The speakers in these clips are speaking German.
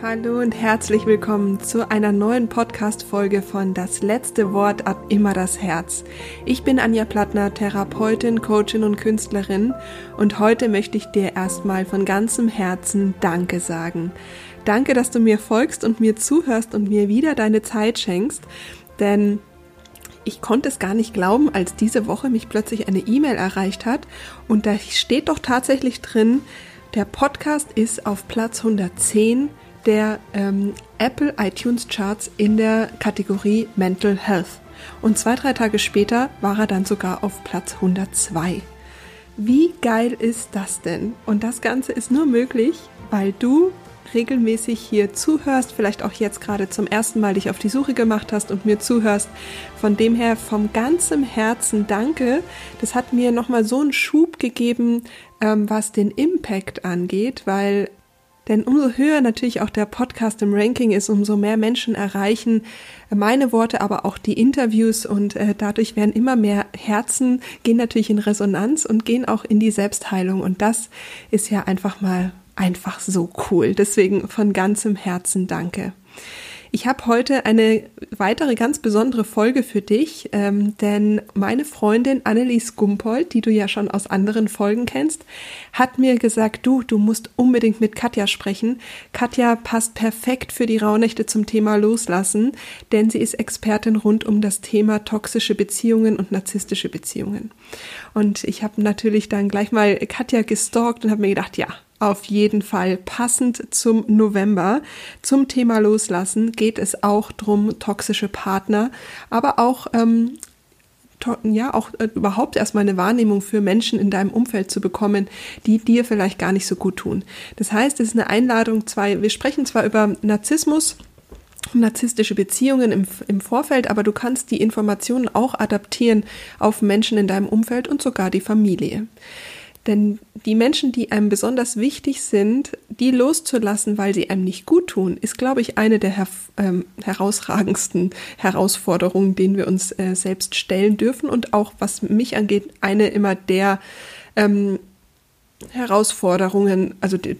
Hallo und herzlich willkommen zu einer neuen Podcast-Folge von Das letzte Wort ab immer das Herz. Ich bin Anja Plattner, Therapeutin, Coachin und Künstlerin und heute möchte ich dir erstmal von ganzem Herzen Danke sagen. Danke, dass du mir folgst und mir zuhörst und mir wieder deine Zeit schenkst, denn ich konnte es gar nicht glauben, als diese Woche mich plötzlich eine E-Mail erreicht hat und da steht doch tatsächlich drin, der Podcast ist auf Platz 110 der ähm, Apple iTunes Charts in der Kategorie Mental Health. Und zwei, drei Tage später war er dann sogar auf Platz 102. Wie geil ist das denn? Und das Ganze ist nur möglich, weil du regelmäßig hier zuhörst, vielleicht auch jetzt gerade zum ersten Mal dich auf die Suche gemacht hast und mir zuhörst. Von dem her vom ganzem Herzen danke. Das hat mir nochmal so einen Schub gegeben, ähm, was den Impact angeht, weil denn umso höher natürlich auch der Podcast im Ranking ist, umso mehr Menschen erreichen meine Worte, aber auch die Interviews und äh, dadurch werden immer mehr Herzen, gehen natürlich in Resonanz und gehen auch in die Selbstheilung. Und das ist ja einfach mal einfach so cool. Deswegen von ganzem Herzen danke. Ich habe heute eine weitere ganz besondere Folge für dich, ähm, denn meine Freundin Annelies Gumpold, die du ja schon aus anderen Folgen kennst, hat mir gesagt, du, du musst unbedingt mit Katja sprechen. Katja passt perfekt für die Rauhnächte zum Thema Loslassen, denn sie ist Expertin rund um das Thema toxische Beziehungen und narzisstische Beziehungen. Und ich habe natürlich dann gleich mal Katja gestalkt und habe mir gedacht, ja, auf jeden Fall passend zum November. Zum Thema Loslassen geht es auch drum toxische Partner, aber auch ähm, ja auch äh, überhaupt erstmal eine Wahrnehmung für Menschen in deinem Umfeld zu bekommen, die dir vielleicht gar nicht so gut tun. Das heißt, es ist eine Einladung, zwei, wir sprechen zwar über Narzissmus, narzisstische Beziehungen im, im Vorfeld, aber du kannst die Informationen auch adaptieren auf Menschen in deinem Umfeld und sogar die Familie. Denn die Menschen, die einem besonders wichtig sind, die loszulassen, weil sie einem nicht gut tun, ist, glaube ich, eine der her ähm, herausragendsten Herausforderungen, denen wir uns äh, selbst stellen dürfen und auch, was mich angeht, eine immer der ähm, Herausforderungen, also die,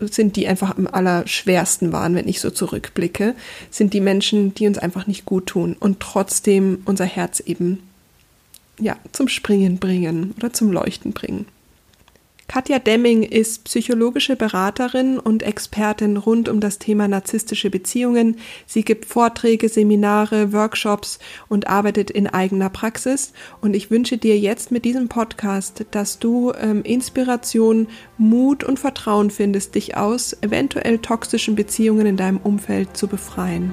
sind die einfach am allerschwersten waren, wenn ich so zurückblicke, sind die Menschen, die uns einfach nicht gut tun und trotzdem unser Herz eben ja zum Springen bringen oder zum Leuchten bringen. Katja Demming ist psychologische Beraterin und Expertin rund um das Thema narzisstische Beziehungen. Sie gibt Vorträge, Seminare, Workshops und arbeitet in eigener Praxis. Und ich wünsche dir jetzt mit diesem Podcast, dass du ähm, Inspiration, Mut und Vertrauen findest, dich aus eventuell toxischen Beziehungen in deinem Umfeld zu befreien.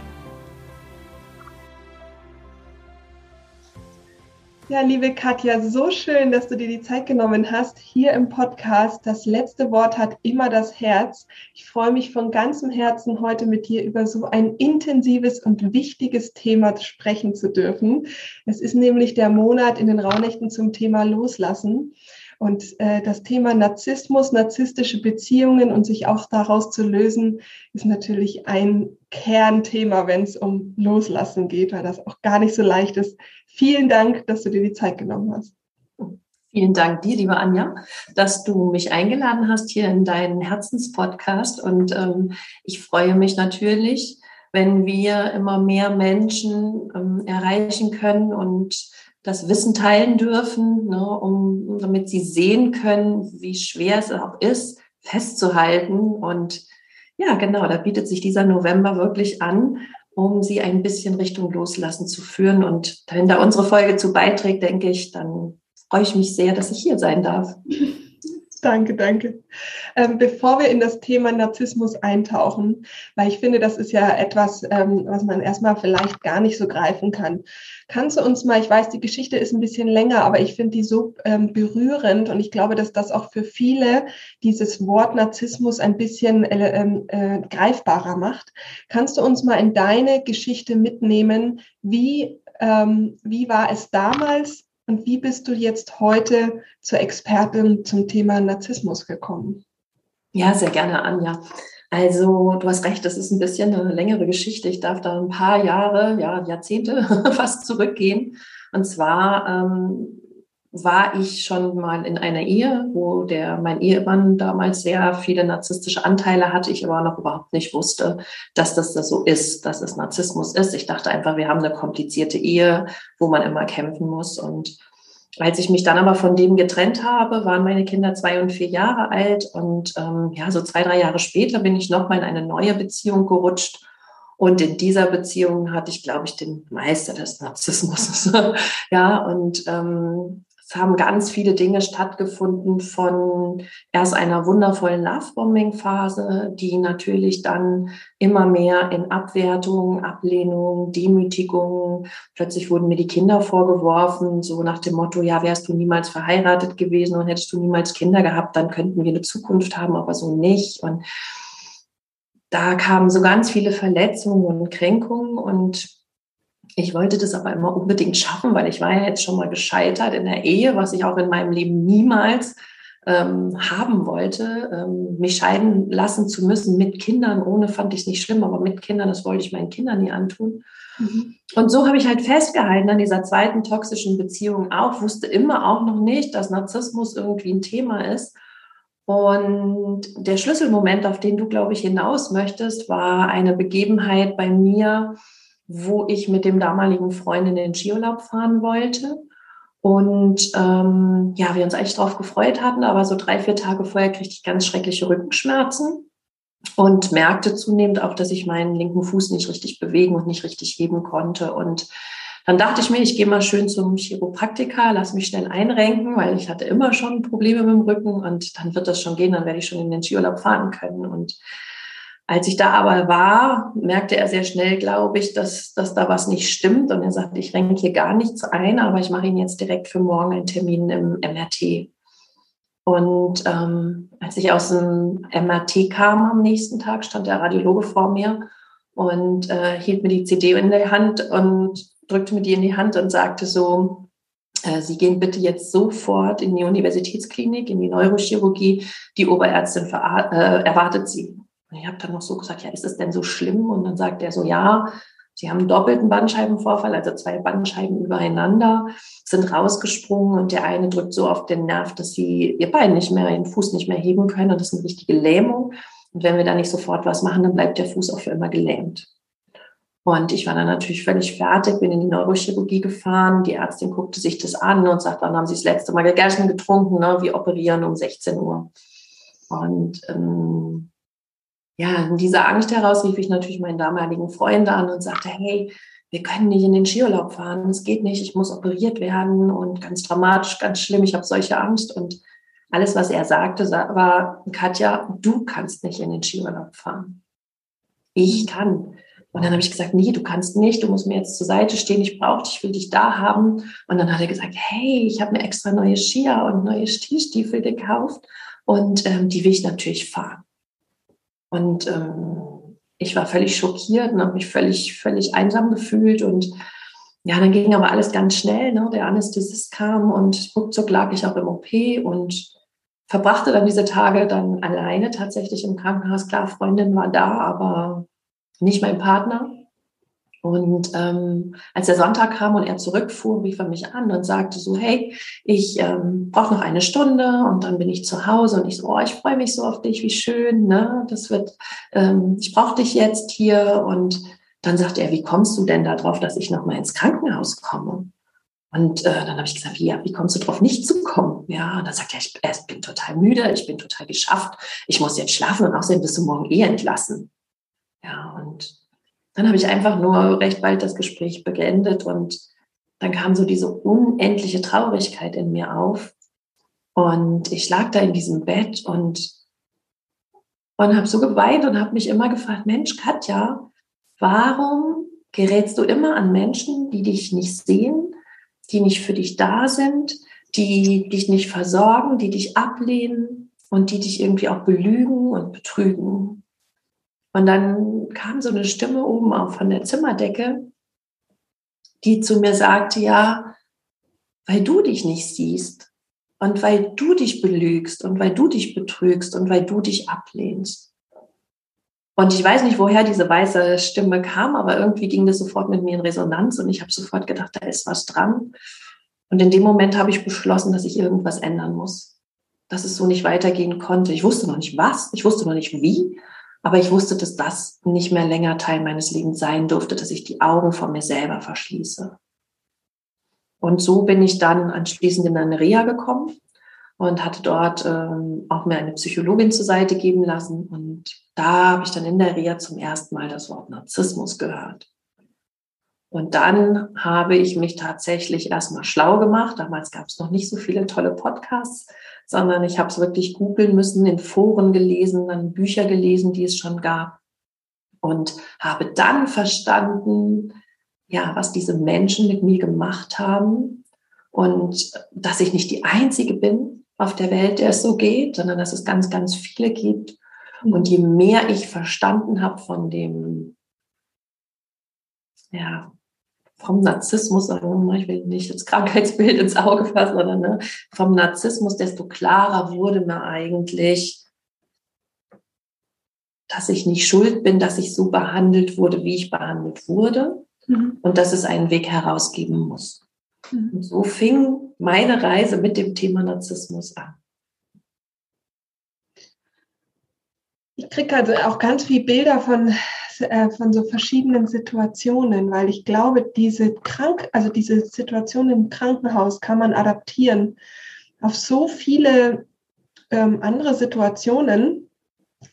Ja, liebe Katja, so schön, dass du dir die Zeit genommen hast hier im Podcast. Das letzte Wort hat immer das Herz. Ich freue mich von ganzem Herzen, heute mit dir über so ein intensives und wichtiges Thema sprechen zu dürfen. Es ist nämlich der Monat in den Raunächten zum Thema Loslassen. Und äh, das Thema Narzissmus, narzisstische Beziehungen und sich auch daraus zu lösen, ist natürlich ein Kernthema, wenn es um Loslassen geht, weil das auch gar nicht so leicht ist. Vielen Dank, dass du dir die Zeit genommen hast. Vielen Dank dir, liebe Anja, dass du mich eingeladen hast hier in deinen Herzenspodcast. Und ähm, ich freue mich natürlich, wenn wir immer mehr Menschen ähm, erreichen können und das Wissen teilen dürfen, ne, um, damit sie sehen können, wie schwer es auch ist, festzuhalten. Und ja, genau, da bietet sich dieser November wirklich an, um sie ein bisschen Richtung Loslassen zu führen. Und wenn da unsere Folge zu beiträgt, denke ich, dann freue ich mich sehr, dass ich hier sein darf. Danke, danke. Ähm, bevor wir in das Thema Narzissmus eintauchen, weil ich finde, das ist ja etwas, ähm, was man erstmal vielleicht gar nicht so greifen kann. Kannst du uns mal, ich weiß, die Geschichte ist ein bisschen länger, aber ich finde die so ähm, berührend und ich glaube, dass das auch für viele dieses Wort Narzissmus ein bisschen äh, ähm, äh, greifbarer macht. Kannst du uns mal in deine Geschichte mitnehmen? Wie, ähm, wie war es damals? Und wie bist du jetzt heute zur Expertin zum Thema Narzissmus gekommen? Ja, sehr gerne, Anja. Also, du hast recht, das ist ein bisschen eine längere Geschichte. Ich darf da ein paar Jahre, ja, Jahrzehnte fast zurückgehen. Und zwar ähm, war ich schon mal in einer Ehe, wo der, mein Ehemann damals sehr viele narzisstische Anteile hatte, ich aber noch überhaupt nicht wusste, dass das, so ist, dass es Narzissmus ist. Ich dachte einfach, wir haben eine komplizierte Ehe, wo man immer kämpfen muss. Und als ich mich dann aber von dem getrennt habe, waren meine Kinder zwei und vier Jahre alt. Und ähm, ja, so zwei, drei Jahre später bin ich nochmal in eine neue Beziehung gerutscht. Und in dieser Beziehung hatte ich, glaube ich, den Meister des Narzissmus. ja, und ähm, es haben ganz viele Dinge stattgefunden von erst einer wundervollen Lovebombing-Phase, die natürlich dann immer mehr in Abwertung, Ablehnung, Demütigung, plötzlich wurden mir die Kinder vorgeworfen, so nach dem Motto, ja, wärst du niemals verheiratet gewesen und hättest du niemals Kinder gehabt, dann könnten wir eine Zukunft haben, aber so nicht. Und da kamen so ganz viele Verletzungen und Kränkungen und ich wollte das aber immer unbedingt schaffen, weil ich war ja jetzt schon mal gescheitert in der Ehe, was ich auch in meinem Leben niemals ähm, haben wollte. Ähm, mich scheiden lassen zu müssen mit Kindern, ohne fand ich es nicht schlimm, aber mit Kindern, das wollte ich meinen Kindern nie antun. Mhm. Und so habe ich halt festgehalten an dieser zweiten toxischen Beziehung auch, wusste immer auch noch nicht, dass Narzissmus irgendwie ein Thema ist. Und der Schlüsselmoment, auf den du, glaube ich, hinaus möchtest, war eine Begebenheit bei mir, wo ich mit dem damaligen Freund in den Skiurlaub fahren wollte. Und ähm, ja, wir uns eigentlich darauf gefreut hatten, aber so drei, vier Tage vorher kriegte ich ganz schreckliche Rückenschmerzen und merkte zunehmend auch, dass ich meinen linken Fuß nicht richtig bewegen und nicht richtig heben konnte. Und dann dachte ich mir, ich gehe mal schön zum Chiropraktiker, lass mich schnell einrenken, weil ich hatte immer schon Probleme mit dem Rücken und dann wird das schon gehen, dann werde ich schon in den Skiurlaub fahren können. Und als ich da aber war, merkte er sehr schnell, glaube ich, dass, dass da was nicht stimmt. Und er sagte, ich renke hier gar nichts ein, aber ich mache Ihnen jetzt direkt für morgen einen Termin im MRT. Und ähm, als ich aus dem MRT kam am nächsten Tag, stand der Radiologe vor mir und äh, hielt mir die CD in der Hand und drückte mir die in die Hand und sagte so, äh, Sie gehen bitte jetzt sofort in die Universitätsklinik, in die Neurochirurgie. Die Oberärztin äh, erwartet Sie. Und ich habe dann noch so gesagt, ja, ist es denn so schlimm? Und dann sagt er so, ja, sie haben einen doppelten Bandscheibenvorfall, also zwei Bandscheiben übereinander, sind rausgesprungen und der eine drückt so auf den Nerv, dass sie ihr Bein nicht mehr, ihren Fuß nicht mehr heben können. Und das ist eine richtige Lähmung. Und wenn wir da nicht sofort was machen, dann bleibt der Fuß auch für immer gelähmt. Und ich war dann natürlich völlig fertig, bin in die Neurochirurgie gefahren. Die Ärztin guckte sich das an und sagt, wann haben Sie das letzte Mal gegessen, getrunken? Ne? Wir operieren um 16 Uhr. Und ähm, ja, in dieser Angst heraus rief ich natürlich meinen damaligen Freund an und sagte, hey, wir können nicht in den Skiurlaub fahren, es geht nicht, ich muss operiert werden und ganz dramatisch, ganz schlimm, ich habe solche Angst. Und alles, was er sagte, war, Katja, du kannst nicht in den Skiurlaub fahren. Ich kann. Und dann habe ich gesagt, nee, du kannst nicht, du musst mir jetzt zur Seite stehen, ich brauche dich, ich will dich da haben. Und dann hat er gesagt, hey, ich habe mir extra neue Skier und neue Stiefel gekauft und ähm, die will ich natürlich fahren. Und ähm, ich war völlig schockiert und habe mich völlig, völlig einsam gefühlt. Und ja, dann ging aber alles ganz schnell. Ne? Der Anästhesist kam und ruckzuck lag ich auch im OP und verbrachte dann diese Tage dann alleine tatsächlich im Krankenhaus. Klar, Freundin war da, aber nicht mein Partner. Und ähm, als der Sonntag kam und er zurückfuhr, rief er mich an und sagte so, hey, ich ähm, brauche noch eine Stunde und dann bin ich zu Hause und ich so, oh, ich freue mich so auf dich, wie schön, ne? Das wird, ähm, ich brauche dich jetzt hier. Und dann sagte er, wie kommst du denn darauf, dass ich noch mal ins Krankenhaus komme? Und äh, dann habe ich gesagt, ja, wie kommst du drauf, nicht zu kommen? Ja, und dann sagt er, ich, ich bin total müde, ich bin total geschafft, ich muss jetzt schlafen und außerdem bist du morgen eh entlassen. Ja, und dann habe ich einfach nur recht bald das Gespräch beendet und dann kam so diese unendliche Traurigkeit in mir auf. Und ich lag da in diesem Bett und, und habe so geweint und habe mich immer gefragt, Mensch, Katja, warum gerätst du immer an Menschen, die dich nicht sehen, die nicht für dich da sind, die dich nicht versorgen, die dich ablehnen und die dich irgendwie auch belügen und betrügen? Und dann kam so eine Stimme oben auch von der Zimmerdecke, die zu mir sagte, ja, weil du dich nicht siehst und weil du dich belügst und weil du dich betrügst und weil du dich ablehnst. Und ich weiß nicht, woher diese weiße Stimme kam, aber irgendwie ging das sofort mit mir in Resonanz und ich habe sofort gedacht, da ist was dran. Und in dem Moment habe ich beschlossen, dass ich irgendwas ändern muss. Dass es so nicht weitergehen konnte. Ich wusste noch nicht was, ich wusste noch nicht wie, aber ich wusste, dass das nicht mehr länger Teil meines Lebens sein durfte, dass ich die Augen vor mir selber verschließe. Und so bin ich dann anschließend in eine Reha gekommen und hatte dort ähm, auch mir eine Psychologin zur Seite geben lassen. Und da habe ich dann in der Reha zum ersten Mal das Wort Narzissmus gehört. Und dann habe ich mich tatsächlich erstmal schlau gemacht. Damals gab es noch nicht so viele tolle Podcasts, sondern ich habe es wirklich googeln müssen, in Foren gelesen, dann Bücher gelesen, die es schon gab. Und habe dann verstanden, ja, was diese Menschen mit mir gemacht haben und dass ich nicht die Einzige bin auf der Welt, der es so geht, sondern dass es ganz, ganz viele gibt. Und je mehr ich verstanden habe von dem, ja, vom Narzissmus, sagen wir mal, ich will nicht das Krankheitsbild ins Auge fassen, sondern ne, vom Narzissmus, desto klarer wurde mir eigentlich, dass ich nicht schuld bin, dass ich so behandelt wurde, wie ich behandelt wurde mhm. und dass es einen Weg herausgeben muss. Mhm. Und so fing meine Reise mit dem Thema Narzissmus an. Ich kriege also auch ganz viele Bilder von, äh, von so verschiedenen Situationen, weil ich glaube, diese Krank, also diese Situation im Krankenhaus kann man adaptieren auf so viele ähm, andere Situationen,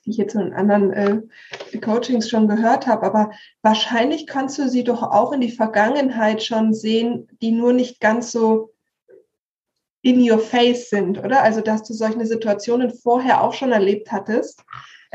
die ich jetzt in anderen äh, Coachings schon gehört habe, aber wahrscheinlich kannst du sie doch auch in die Vergangenheit schon sehen, die nur nicht ganz so in your face sind, oder? Also, dass du solche Situationen vorher auch schon erlebt hattest,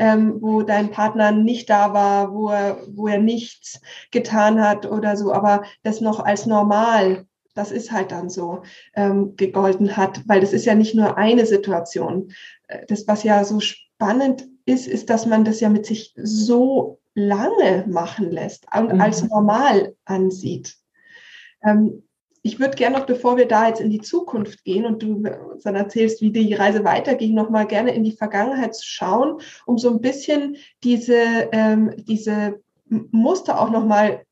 ähm, wo dein Partner nicht da war, wo er, wo er nichts getan hat oder so, aber das noch als normal das ist halt dann so ähm, gegolten hat, weil das ist ja nicht nur eine Situation. Äh, das, was ja so spannend ist, ist, dass man das ja mit sich so lange machen lässt und mhm. als normal ansieht. Ähm, ich würde gerne noch, bevor wir da jetzt in die Zukunft gehen und du uns dann erzählst, wie die Reise weiterging, noch mal gerne in die Vergangenheit schauen, um so ein bisschen diese, ähm, diese Muster auch noch mal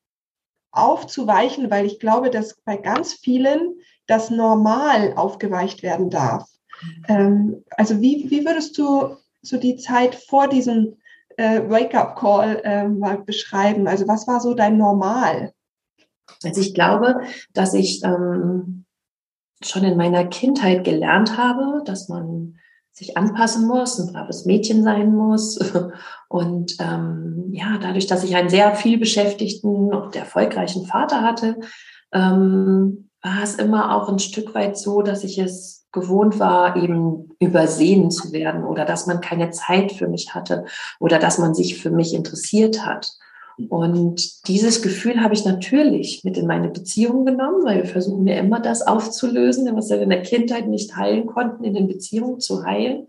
aufzuweichen, weil ich glaube, dass bei ganz vielen das normal aufgeweicht werden darf. Mhm. Ähm, also wie, wie würdest du so die Zeit vor diesem äh, Wake-up-Call äh, mal beschreiben? Also was war so dein Normal? Also ich glaube, dass ich ähm, schon in meiner Kindheit gelernt habe, dass man sich anpassen muss, ein braves Mädchen sein muss. Und ähm, ja, dadurch, dass ich einen sehr viel beschäftigten und erfolgreichen Vater hatte, ähm, war es immer auch ein Stück weit so, dass ich es gewohnt war, eben übersehen zu werden oder dass man keine Zeit für mich hatte oder dass man sich für mich interessiert hat. Und dieses Gefühl habe ich natürlich mit in meine Beziehung genommen, weil wir versuchen ja immer das aufzulösen, was wir in der Kindheit nicht heilen konnten, in den Beziehungen zu heilen.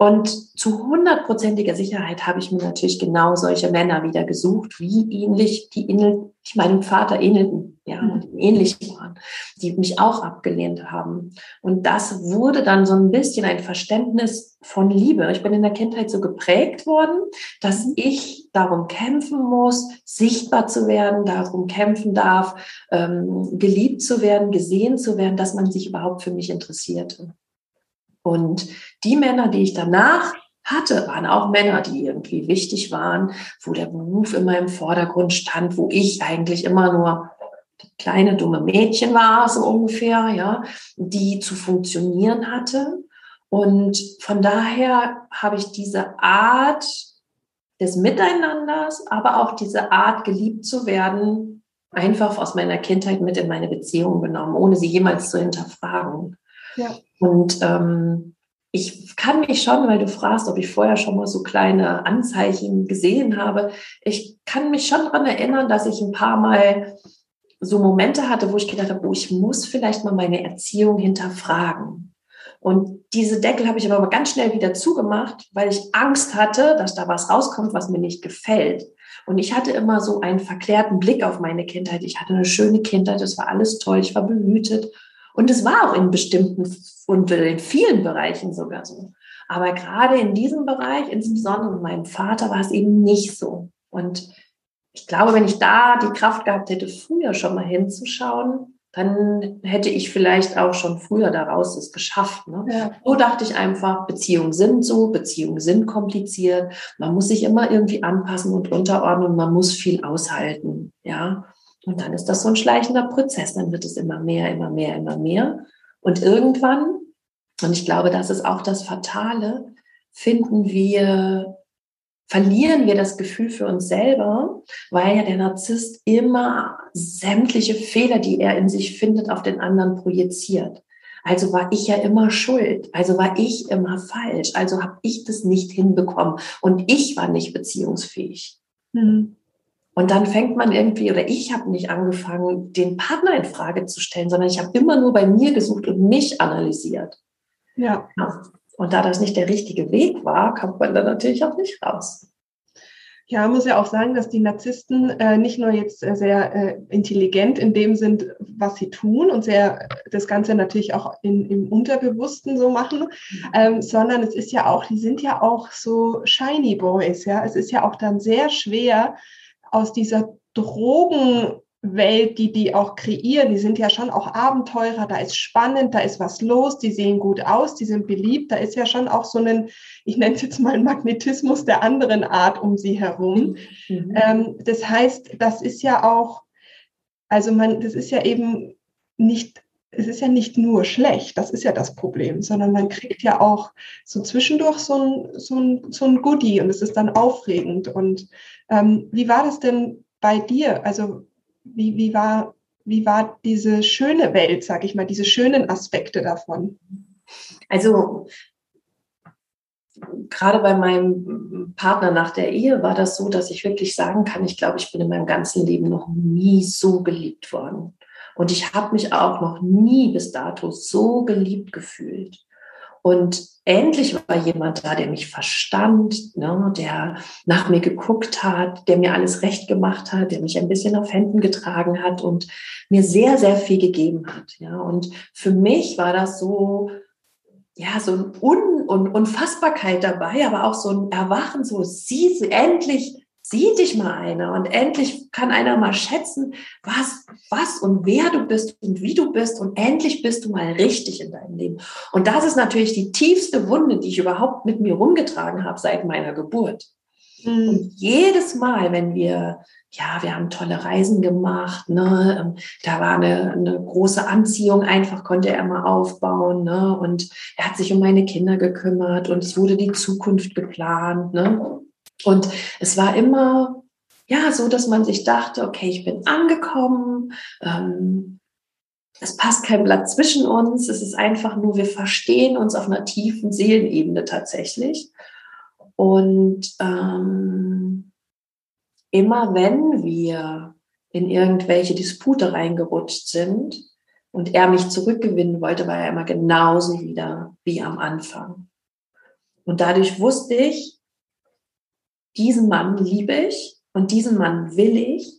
Und zu hundertprozentiger Sicherheit habe ich mir natürlich genau solche Männer wieder gesucht, wie ähnlich die die meinem Vater ähnelten, ja, mhm. und ähnlich waren, die mich auch abgelehnt haben. Und das wurde dann so ein bisschen ein Verständnis von Liebe. Ich bin in der Kindheit so geprägt worden, dass mhm. ich darum kämpfen muss, sichtbar zu werden, darum kämpfen darf, ähm, geliebt zu werden, gesehen zu werden, dass man sich überhaupt für mich interessierte. Und die Männer, die ich danach hatte, waren auch Männer, die irgendwie wichtig waren, wo der Beruf immer im Vordergrund stand, wo ich eigentlich immer nur kleine dumme Mädchen war, so ungefähr, ja, die zu funktionieren hatte. Und von daher habe ich diese Art des Miteinanders, aber auch diese Art, geliebt zu werden, einfach aus meiner Kindheit mit in meine Beziehung genommen, ohne sie jemals zu hinterfragen. Und ähm, ich kann mich schon, weil du fragst, ob ich vorher schon mal so kleine Anzeichen gesehen habe, ich kann mich schon daran erinnern, dass ich ein paar Mal so Momente hatte, wo ich gedacht habe, oh, ich muss vielleicht mal meine Erziehung hinterfragen. Und diese Deckel habe ich aber ganz schnell wieder zugemacht, weil ich Angst hatte, dass da was rauskommt, was mir nicht gefällt. Und ich hatte immer so einen verklärten Blick auf meine Kindheit. Ich hatte eine schöne Kindheit, es war alles toll, ich war behütet und es war auch in bestimmten und in vielen Bereichen sogar so. Aber gerade in diesem Bereich, insbesondere mit meinem Vater, war es eben nicht so. Und ich glaube, wenn ich da die Kraft gehabt hätte, früher schon mal hinzuschauen, dann hätte ich vielleicht auch schon früher daraus es geschafft. Ne? Ja. So dachte ich einfach, Beziehungen sind so, Beziehungen sind kompliziert, man muss sich immer irgendwie anpassen und unterordnen, man muss viel aushalten, ja. Und dann ist das so ein schleichender Prozess, dann wird es immer mehr, immer mehr, immer mehr. Und irgendwann, und ich glaube, das ist auch das Fatale, finden wir verlieren wir das Gefühl für uns selber, weil ja der Narzisst immer sämtliche Fehler, die er in sich findet, auf den anderen projiziert. Also war ich ja immer schuld, also war ich immer falsch, also habe ich das nicht hinbekommen und ich war nicht beziehungsfähig. Mhm. Und dann fängt man irgendwie, oder ich habe nicht angefangen, den Partner in Frage zu stellen, sondern ich habe immer nur bei mir gesucht und mich analysiert. Ja. ja. Und da das nicht der richtige Weg war, kommt man da natürlich auch nicht raus. Ja, muss ja auch sagen, dass die Narzissten äh, nicht nur jetzt äh, sehr äh, intelligent in dem sind, was sie tun und sehr das Ganze natürlich auch in, im Unterbewussten so machen, ähm, sondern es ist ja auch, die sind ja auch so shiny boys, ja. Es ist ja auch dann sehr schwer aus dieser Drogen Welt, die die auch kreieren, die sind ja schon auch Abenteurer, da ist spannend, da ist was los, die sehen gut aus, die sind beliebt, da ist ja schon auch so ein, ich nenne es jetzt mal Magnetismus der anderen Art um sie herum. Mhm. Ähm, das heißt, das ist ja auch, also man, das ist ja eben nicht, es ist ja nicht nur schlecht, das ist ja das Problem, sondern man kriegt ja auch so zwischendurch so ein, so ein, so ein Goodie und es ist dann aufregend. Und ähm, wie war das denn bei dir? Also wie, wie, war, wie war diese schöne Welt, sage ich mal, diese schönen Aspekte davon? Also gerade bei meinem Partner nach der Ehe war das so, dass ich wirklich sagen kann, ich glaube, ich bin in meinem ganzen Leben noch nie so geliebt worden. Und ich habe mich auch noch nie bis dato so geliebt gefühlt. Und endlich war jemand da, der mich verstand, ne, der nach mir geguckt hat, der mir alles recht gemacht hat, der mich ein bisschen auf Händen getragen hat und mir sehr, sehr viel gegeben hat. Ja, und für mich war das so, ja, so ein Un und Unfassbarkeit dabei, aber auch so ein Erwachen, so sie endlich sieht dich mal einer und endlich kann einer mal schätzen, was, was und wer du bist und wie du bist und endlich bist du mal richtig in deinem Leben. Und das ist natürlich die tiefste Wunde, die ich überhaupt mit mir rumgetragen habe seit meiner Geburt. Mhm. Und jedes Mal, wenn wir, ja, wir haben tolle Reisen gemacht, ne, ähm, da war eine, eine große Anziehung, einfach konnte er mal aufbauen, ne, und er hat sich um meine Kinder gekümmert und es wurde die Zukunft geplant, ne. Und es war immer, ja, so, dass man sich dachte, okay, ich bin angekommen, ähm, es passt kein Blatt zwischen uns, es ist einfach nur, wir verstehen uns auf einer tiefen Seelenebene tatsächlich. Und ähm, immer wenn wir in irgendwelche Dispute reingerutscht sind und er mich zurückgewinnen wollte, war er immer genauso wieder wie am Anfang. Und dadurch wusste ich, diesen Mann liebe ich und diesen Mann will ich.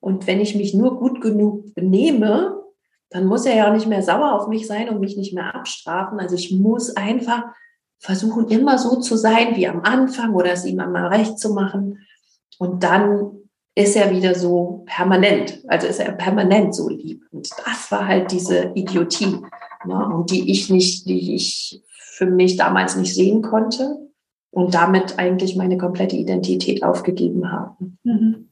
Und wenn ich mich nur gut genug benehme, dann muss er ja auch nicht mehr sauer auf mich sein und mich nicht mehr abstrafen. Also ich muss einfach versuchen, immer so zu sein wie am Anfang oder es ihm einmal recht zu machen. Und dann ist er wieder so permanent, also ist er permanent so lieb. Und das war halt diese Idiotie, ne, und die ich nicht, die ich für mich damals nicht sehen konnte und damit eigentlich meine komplette Identität aufgegeben habe. Mhm.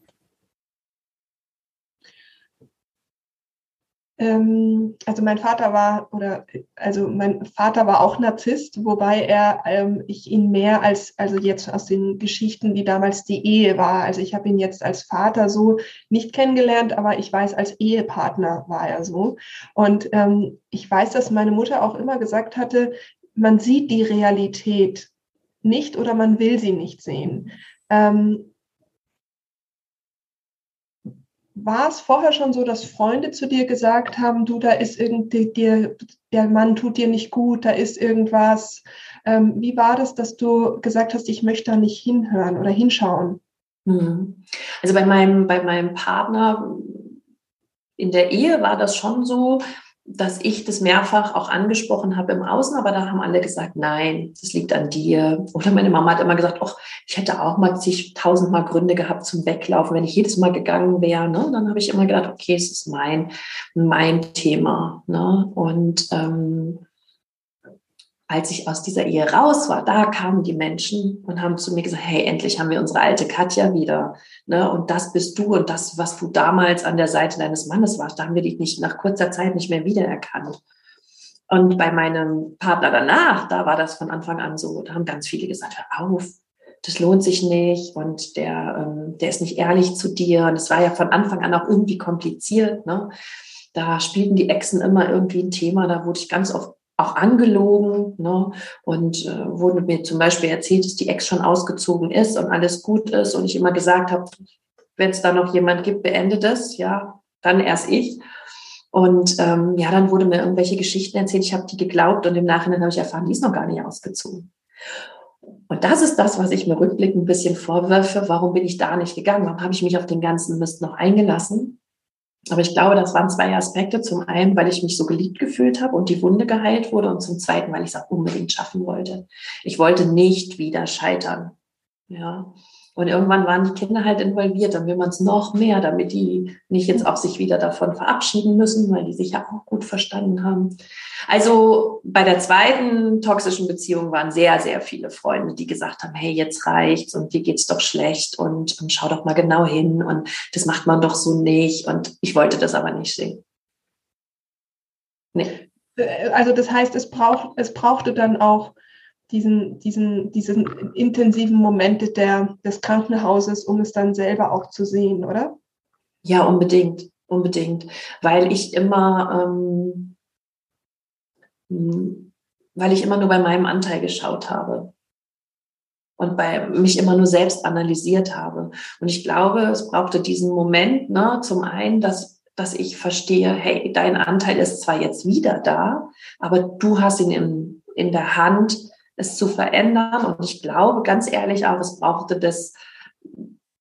Ähm, also mein Vater war oder also mein Vater war auch Narzisst, wobei er ähm, ich ihn mehr als also jetzt aus den Geschichten, wie damals die Ehe war. Also ich habe ihn jetzt als Vater so nicht kennengelernt, aber ich weiß als Ehepartner war er so. Und ähm, ich weiß, dass meine Mutter auch immer gesagt hatte, man sieht die Realität nicht oder man will sie nicht sehen. Ähm, war es vorher schon so, dass Freunde zu dir gesagt haben, du, da ist irgendwie dir, der Mann tut dir nicht gut, da ist irgendwas. Ähm, wie war das, dass du gesagt hast, ich möchte da nicht hinhören oder hinschauen? Hm. Also bei meinem, bei meinem Partner in der Ehe war das schon so, dass ich das mehrfach auch angesprochen habe im Außen, aber da haben alle gesagt, nein, das liegt an dir. Oder meine Mama hat immer gesagt, ach, ich hätte auch mal tausendmal Gründe gehabt zum Weglaufen, wenn ich jedes Mal gegangen wäre. Ne? Dann habe ich immer gedacht, okay, es ist mein, mein Thema. Ne? Und ähm, als ich aus dieser Ehe raus war, da kamen die Menschen und haben zu mir gesagt, hey, endlich haben wir unsere alte Katja wieder. Ne? Und das bist du und das, was du damals an der Seite deines Mannes warst, da haben wir dich nicht nach kurzer Zeit nicht mehr wiedererkannt. Und bei meinem Partner danach, da war das von Anfang an so, da haben ganz viele gesagt, hör auf, das lohnt sich nicht und der, ähm, der ist nicht ehrlich zu dir. Und es war ja von Anfang an auch irgendwie kompliziert. Ne? Da spielten die Exen immer irgendwie ein Thema, da wurde ich ganz oft auch angelogen ne? und äh, wurde mir zum Beispiel erzählt, dass die Ex schon ausgezogen ist und alles gut ist und ich immer gesagt habe, wenn es da noch jemand gibt, beende das, ja, dann erst ich. Und ähm, ja, dann wurde mir irgendwelche Geschichten erzählt, ich habe die geglaubt und im Nachhinein habe ich erfahren, die ist noch gar nicht ausgezogen. Und das ist das, was ich mir rückblickend ein bisschen vorwürfe. Warum bin ich da nicht gegangen? Warum habe ich mich auf den ganzen Mist noch eingelassen? Aber ich glaube, das waren zwei Aspekte. Zum einen, weil ich mich so geliebt gefühlt habe und die Wunde geheilt wurde. Und zum zweiten, weil ich es auch unbedingt schaffen wollte. Ich wollte nicht wieder scheitern. Ja. Und irgendwann waren die Kinder halt involviert, dann will man es noch mehr, damit die nicht jetzt auch sich wieder davon verabschieden müssen, weil die sich ja auch gut verstanden haben. Also bei der zweiten toxischen Beziehung waren sehr, sehr viele Freunde, die gesagt haben, hey, jetzt reicht's und dir geht's doch schlecht und, und schau doch mal genau hin und das macht man doch so nicht. Und ich wollte das aber nicht sehen. Nee. Also das heißt, es braucht, es brauchte dann auch diesen, diesen, diesen intensiven Momente der, des Krankenhauses, um es dann selber auch zu sehen, oder? Ja, unbedingt, unbedingt. Weil ich immer, ähm, hm, weil ich immer nur bei meinem Anteil geschaut habe und bei mich immer nur selbst analysiert habe. Und ich glaube, es brauchte diesen Moment, ne, zum einen, dass, dass ich verstehe, hey, dein Anteil ist zwar jetzt wieder da, aber du hast ihn in, in der Hand, es zu verändern. Und ich glaube ganz ehrlich auch, es brauchte das,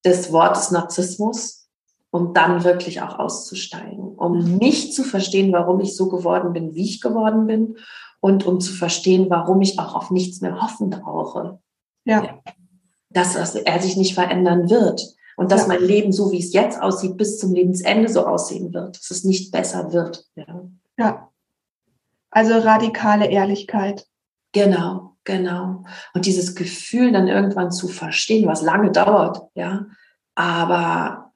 das Wort des Narzissmus, um dann wirklich auch auszusteigen, um mich zu verstehen, warum ich so geworden bin, wie ich geworden bin und um zu verstehen, warum ich auch auf nichts mehr hoffen brauche. Ja. Dass er sich nicht verändern wird und dass ja. mein Leben, so wie es jetzt aussieht, bis zum Lebensende so aussehen wird, dass es nicht besser wird. Ja. ja. Also radikale Ehrlichkeit. Genau. Genau. Und dieses Gefühl dann irgendwann zu verstehen, was lange dauert, ja, aber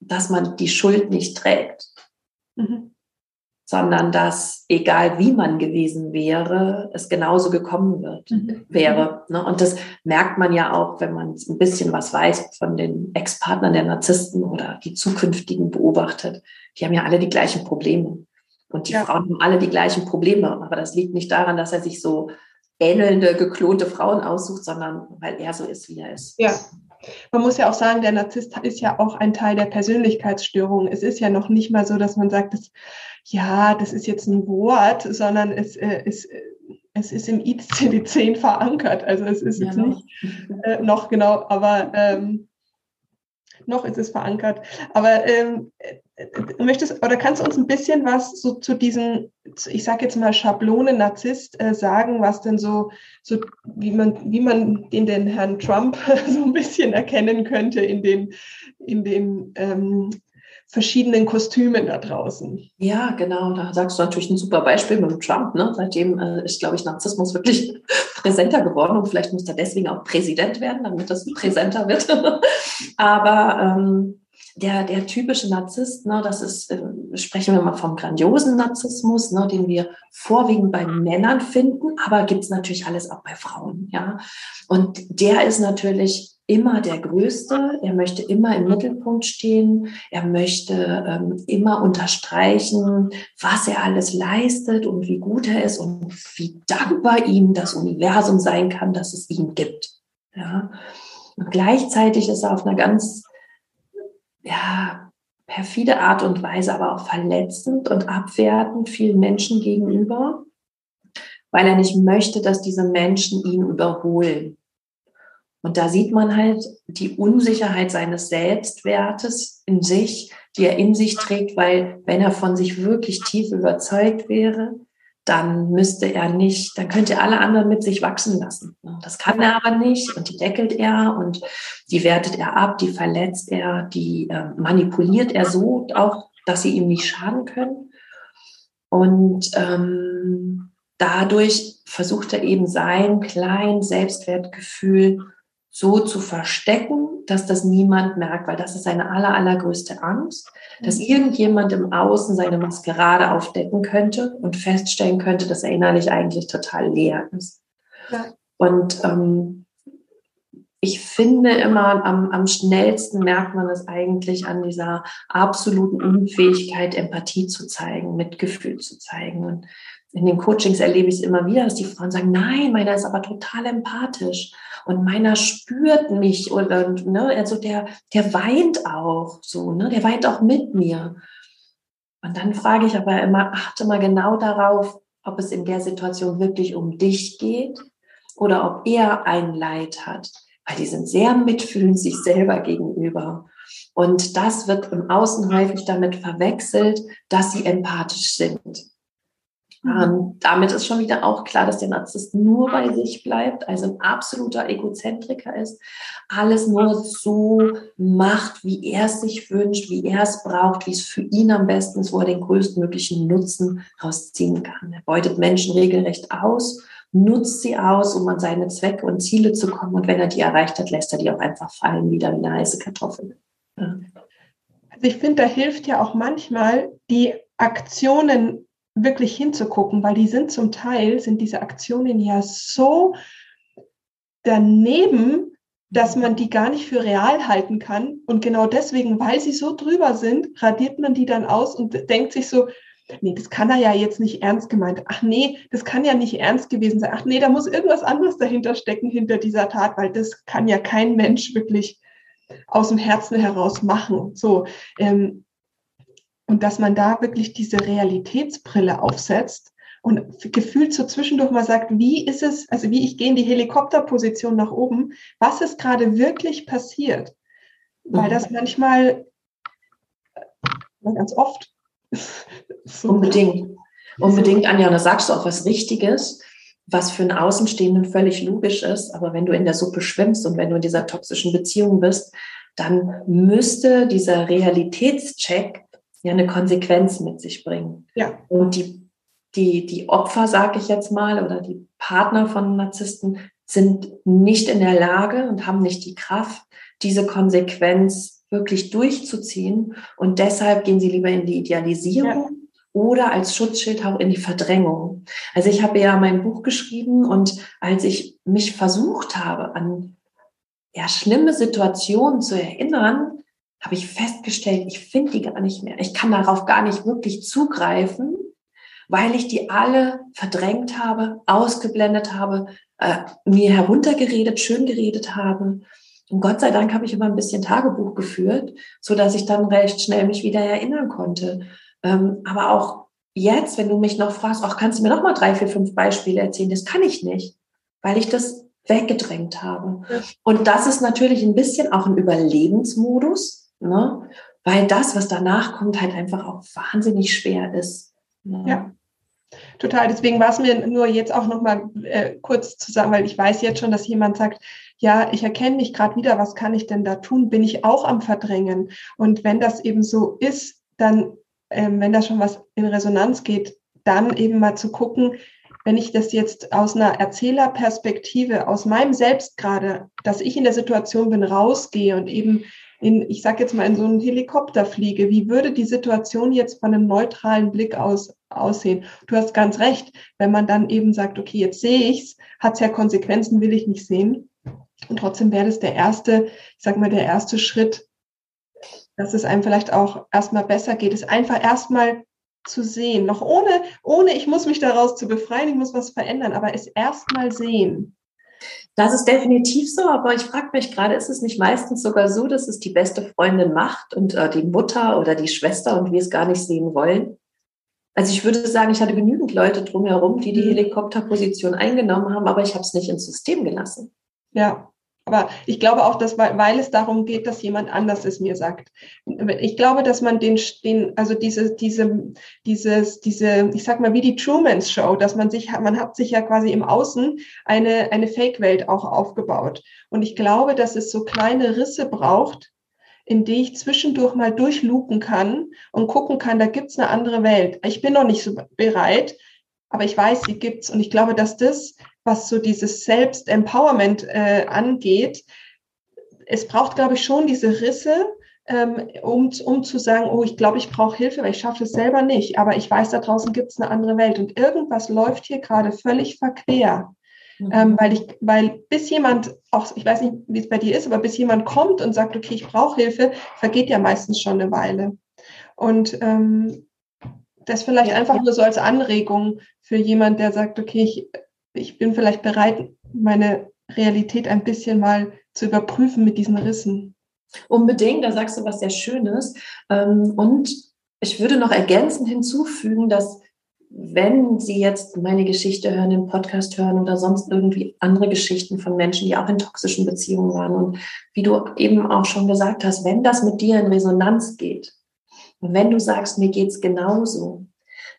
dass man die Schuld nicht trägt, mhm. sondern dass egal wie man gewesen wäre, es genauso gekommen wird, mhm. wäre. Ne? Und das merkt man ja auch, wenn man ein bisschen was weiß von den Ex-Partnern der Narzissten oder die zukünftigen beobachtet. Die haben ja alle die gleichen Probleme. Und die ja. Frauen haben alle die gleichen Probleme. Aber das liegt nicht daran, dass er sich so ähnelnde, geklonte Frauen aussucht, sondern weil er so ist, wie er ist. Ja. Man muss ja auch sagen, der Narzisst ist ja auch ein Teil der Persönlichkeitsstörung. Es ist ja noch nicht mal so, dass man sagt, dass, ja, das ist jetzt ein Wort, sondern es, äh, es, äh, es ist im ICD-10 verankert. Also es ist ja, jetzt noch. nicht äh, noch genau, aber ähm, noch ist es verankert. Aber ähm, möchtest oder kannst du uns ein bisschen was so zu diesen, ich sage jetzt mal Schablonen Narzisst äh, sagen, was denn so, so wie man, wie man den, den Herrn Trump so ein bisschen erkennen könnte in den, in den ähm, verschiedenen Kostümen da draußen. Ja, genau. Da sagst du natürlich ein super Beispiel mit Trump. Ne? Seitdem äh, ist, glaube ich, Narzissmus wirklich präsenter geworden und vielleicht muss er deswegen auch Präsident werden, damit das präsenter wird. Aber ähm, der, der typische Narzisst, ne, das ist, äh, sprechen wir mal vom grandiosen Narzissmus, ne, den wir vorwiegend bei Männern finden, aber gibt's natürlich alles auch bei Frauen, ja. Und der ist natürlich immer der Größte, er möchte immer im Mittelpunkt stehen, er möchte ähm, immer unterstreichen, was er alles leistet und wie gut er ist und wie dankbar ihm das Universum sein kann, dass es ihn gibt. Ja. Und gleichzeitig ist er auf einer ganz ja, perfide Art und Weise, aber auch verletzend und abwertend vielen Menschen gegenüber, weil er nicht möchte, dass diese Menschen ihn überholen. Und da sieht man halt die Unsicherheit seines Selbstwertes in sich, die er in sich trägt, weil wenn er von sich wirklich tief überzeugt wäre, dann müsste er nicht, dann könnte er alle anderen mit sich wachsen lassen. Das kann er aber nicht und die deckelt er und die wertet er ab, die verletzt er, die äh, manipuliert er so auch, dass sie ihm nicht schaden können. Und ähm, dadurch versucht er eben sein klein Selbstwertgefühl so zu verstecken, dass das niemand merkt, weil das ist seine aller, allergrößte Angst, dass mhm. irgendjemand im Außen seine Maskerade aufdecken könnte und feststellen könnte, dass er innerlich eigentlich total leer ist. Ja. Und ähm, ich finde immer, am, am schnellsten merkt man es eigentlich an dieser absoluten Unfähigkeit, Empathie zu zeigen, Mitgefühl zu zeigen. Und in den Coachings erlebe ich es immer wieder, dass die Frauen sagen, nein, meiner ist aber total empathisch und meiner spürt mich oder ne, also der, der weint auch so, ne, der weint auch mit mir. Und dann frage ich aber immer, achte mal genau darauf, ob es in der Situation wirklich um dich geht oder ob er ein Leid hat, weil die sind sehr mitfühlend sich selber gegenüber. Und das wird im Außen häufig damit verwechselt, dass sie empathisch sind. Mhm. Ähm, damit ist schon wieder auch klar, dass der Narzisst nur bei sich bleibt, also ein absoluter Egozentriker ist, alles nur so macht, wie er es sich wünscht, wie er es braucht, wie es für ihn am besten ist, wo er den größtmöglichen Nutzen rausziehen kann. Er beutet Menschen regelrecht aus, nutzt sie aus, um an seine Zwecke und Ziele zu kommen. Und wenn er die erreicht hat, lässt er die auch einfach fallen, wieder wie eine heiße Kartoffel. Ja. Also ich finde, da hilft ja auch manchmal die Aktionen wirklich hinzugucken, weil die sind zum Teil, sind diese Aktionen ja so daneben, dass man die gar nicht für real halten kann. Und genau deswegen, weil sie so drüber sind, radiert man die dann aus und denkt sich so, nee, das kann er ja jetzt nicht ernst gemeint. Ach nee, das kann ja nicht ernst gewesen sein. Ach nee, da muss irgendwas anderes dahinter stecken, hinter dieser Tat, weil das kann ja kein Mensch wirklich aus dem Herzen heraus machen. So, ähm, und dass man da wirklich diese Realitätsbrille aufsetzt und gefühlt so zwischendurch mal sagt, wie ist es, also wie ich gehe in die Helikopterposition nach oben, was ist gerade wirklich passiert? Weil das manchmal, ganz oft. Unbedingt. Unbedingt, Anja, und da sagst du auch was Richtiges, was für einen Außenstehenden völlig logisch ist. Aber wenn du in der Suppe schwimmst und wenn du in dieser toxischen Beziehung bist, dann müsste dieser Realitätscheck ja eine Konsequenz mit sich bringen. Ja. Und die, die, die Opfer, sage ich jetzt mal, oder die Partner von Narzissten sind nicht in der Lage und haben nicht die Kraft, diese Konsequenz wirklich durchzuziehen. Und deshalb gehen sie lieber in die Idealisierung. Ja oder als Schutzschild auch in die Verdrängung. Also ich habe ja mein Buch geschrieben und als ich mich versucht habe, an ja, schlimme Situationen zu erinnern, habe ich festgestellt, ich finde die gar nicht mehr. Ich kann darauf gar nicht wirklich zugreifen, weil ich die alle verdrängt habe, ausgeblendet habe, äh, mir heruntergeredet, schön geredet habe. Und Gott sei Dank habe ich immer ein bisschen Tagebuch geführt, so dass ich dann recht schnell mich wieder erinnern konnte. Ähm, aber auch jetzt, wenn du mich noch fragst, auch kannst du mir noch mal drei, vier, fünf Beispiele erzählen? Das kann ich nicht, weil ich das weggedrängt habe. Und das ist natürlich ein bisschen auch ein Überlebensmodus, Ne? Weil das, was danach kommt, halt einfach auch wahnsinnig schwer ist. Ne? Ja. Total. Deswegen war es mir nur jetzt auch noch mal äh, kurz zu sagen, weil ich weiß jetzt schon, dass jemand sagt, ja, ich erkenne mich gerade wieder, was kann ich denn da tun? Bin ich auch am Verdrängen? Und wenn das eben so ist, dann, ähm, wenn da schon was in Resonanz geht, dann eben mal zu gucken, wenn ich das jetzt aus einer Erzählerperspektive, aus meinem Selbst gerade, dass ich in der Situation bin, rausgehe und eben in, ich sage jetzt mal, in so einen Helikopter fliege, wie würde die Situation jetzt von einem neutralen Blick aus aussehen? Du hast ganz recht, wenn man dann eben sagt, okay, jetzt sehe ich's, hat's ja Konsequenzen, will ich nicht sehen. Und trotzdem wäre das der erste, ich sag mal, der erste Schritt, dass es einem vielleicht auch erstmal besser geht, ist einfach erstmal zu sehen, noch ohne, ohne, ich muss mich daraus zu befreien, ich muss was verändern, aber es erstmal sehen. Das ist definitiv so, aber ich frage mich gerade, ist es nicht meistens sogar so, dass es die beste Freundin macht und äh, die Mutter oder die Schwester und wir es gar nicht sehen wollen? Also ich würde sagen, ich hatte genügend Leute drumherum, die die mhm. Helikopterposition eingenommen haben, aber ich habe es nicht ins System gelassen. Ja, Aber ich glaube auch, dass, weil es darum geht, dass jemand anders es mir sagt. Ich glaube, dass man den, den also diese, diese, dieses, diese, ich sag mal, wie die Truman's Show, dass man sich, man hat sich ja quasi im Außen eine, eine Fake-Welt auch aufgebaut. Und ich glaube, dass es so kleine Risse braucht, in die ich zwischendurch mal durchlupen kann und gucken kann, da gibt's eine andere Welt. Ich bin noch nicht so bereit, aber ich weiß, sie gibt's. Und ich glaube, dass das was so dieses Selbst-Empowerment äh, angeht, es braucht, glaube ich, schon diese Risse, ähm, um, um zu sagen, oh, ich glaube, ich brauche Hilfe, weil ich schaffe es selber nicht. Aber ich weiß, da draußen gibt es eine andere Welt. Und irgendwas läuft hier gerade völlig verquer. Mhm. Ähm, weil ich, weil bis jemand, auch ich weiß nicht, wie es bei dir ist, aber bis jemand kommt und sagt, okay, ich brauche Hilfe, vergeht ja meistens schon eine Weile. Und ähm, das vielleicht ja. einfach nur so als Anregung für jemand, der sagt, okay, ich ich bin vielleicht bereit, meine Realität ein bisschen mal zu überprüfen mit diesen Rissen. Unbedingt, da sagst du was sehr Schönes. Ähm, und ich würde noch ergänzend hinzufügen, dass wenn Sie jetzt meine Geschichte hören, den Podcast hören oder sonst irgendwie andere Geschichten von Menschen, die auch in toxischen Beziehungen waren und wie du eben auch schon gesagt hast, wenn das mit dir in Resonanz geht und wenn du sagst, mir geht's genauso,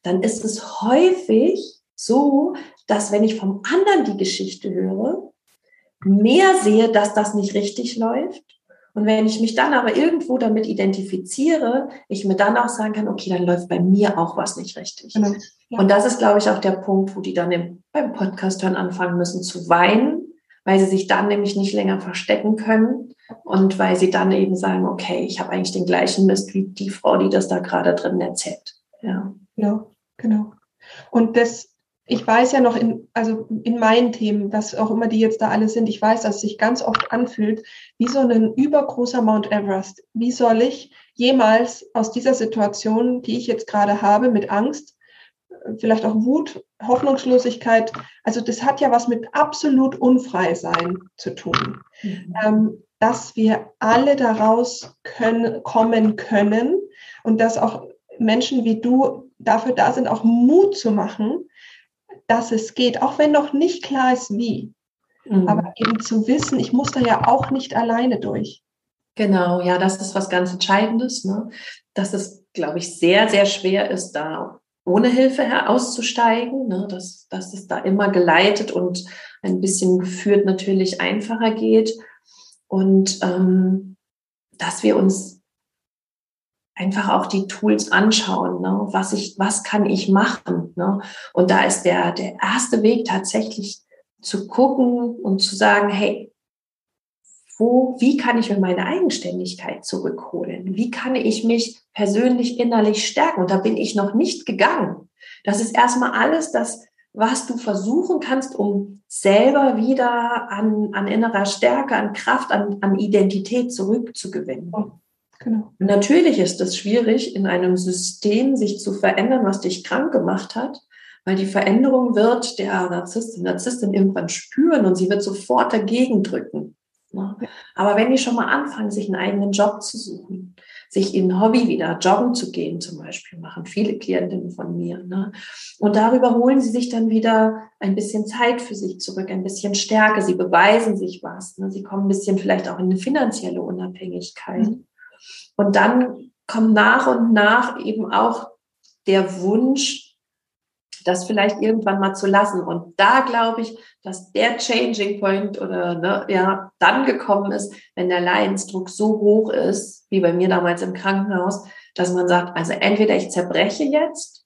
dann ist es häufig so, dass wenn ich vom anderen die Geschichte höre, mehr sehe, dass das nicht richtig läuft. Und wenn ich mich dann aber irgendwo damit identifiziere, ich mir dann auch sagen kann, okay, dann läuft bei mir auch was nicht richtig. Genau. Ja. Und das ist, glaube ich, auch der Punkt, wo die dann im, beim Podcast hören anfangen müssen zu weinen, weil sie sich dann nämlich nicht länger verstecken können und weil sie dann eben sagen, okay, ich habe eigentlich den gleichen Mist wie die Frau, die das da gerade drin erzählt. Ja. Genau, genau. Und das ich weiß ja noch in, also in meinen Themen, was auch immer die jetzt da alle sind, ich weiß, dass es sich ganz oft anfühlt, wie so ein übergroßer Mount Everest. Wie soll ich jemals aus dieser Situation, die ich jetzt gerade habe, mit Angst, vielleicht auch Wut, Hoffnungslosigkeit, also das hat ja was mit absolut unfrei sein zu tun. Mhm. Ähm, dass wir alle daraus können, kommen können und dass auch Menschen wie du dafür da sind, auch Mut zu machen, dass es geht, auch wenn noch nicht klar ist, wie. Mhm. Aber eben zu wissen, ich muss da ja auch nicht alleine durch. Genau, ja, das ist was ganz Entscheidendes, ne? dass es, glaube ich, sehr, sehr schwer ist, da ohne Hilfe auszusteigen, ne? dass, dass es da immer geleitet und ein bisschen geführt natürlich einfacher geht und ähm, dass wir uns einfach auch die Tools anschauen, ne? was ich, was kann ich machen. Ne? Und da ist der, der erste Weg tatsächlich zu gucken und zu sagen, hey, wo, wie kann ich mir meine Eigenständigkeit zurückholen? Wie kann ich mich persönlich innerlich stärken? Und da bin ich noch nicht gegangen. Das ist erstmal alles das, was du versuchen kannst, um selber wieder an, an innerer Stärke, an Kraft, an, an Identität zurückzugewinnen. Genau. Natürlich ist es schwierig, in einem System sich zu verändern, was dich krank gemacht hat, weil die Veränderung wird der Narzisstin, Narzisstin irgendwann spüren und sie wird sofort dagegen drücken. Aber wenn die schon mal anfangen, sich einen eigenen Job zu suchen, sich in ein Hobby wieder joggen zu gehen zum Beispiel, machen viele Klientinnen von mir. Ne? Und darüber holen sie sich dann wieder ein bisschen Zeit für sich zurück, ein bisschen Stärke. Sie beweisen sich was. Ne? Sie kommen ein bisschen vielleicht auch in eine finanzielle Unabhängigkeit. Mhm. Und dann kommt nach und nach eben auch der Wunsch, das vielleicht irgendwann mal zu lassen. Und da glaube ich, dass der Changing Point oder ne, ja dann gekommen ist, wenn der Leidensdruck so hoch ist, wie bei mir damals im Krankenhaus, dass man sagt, also entweder ich zerbreche jetzt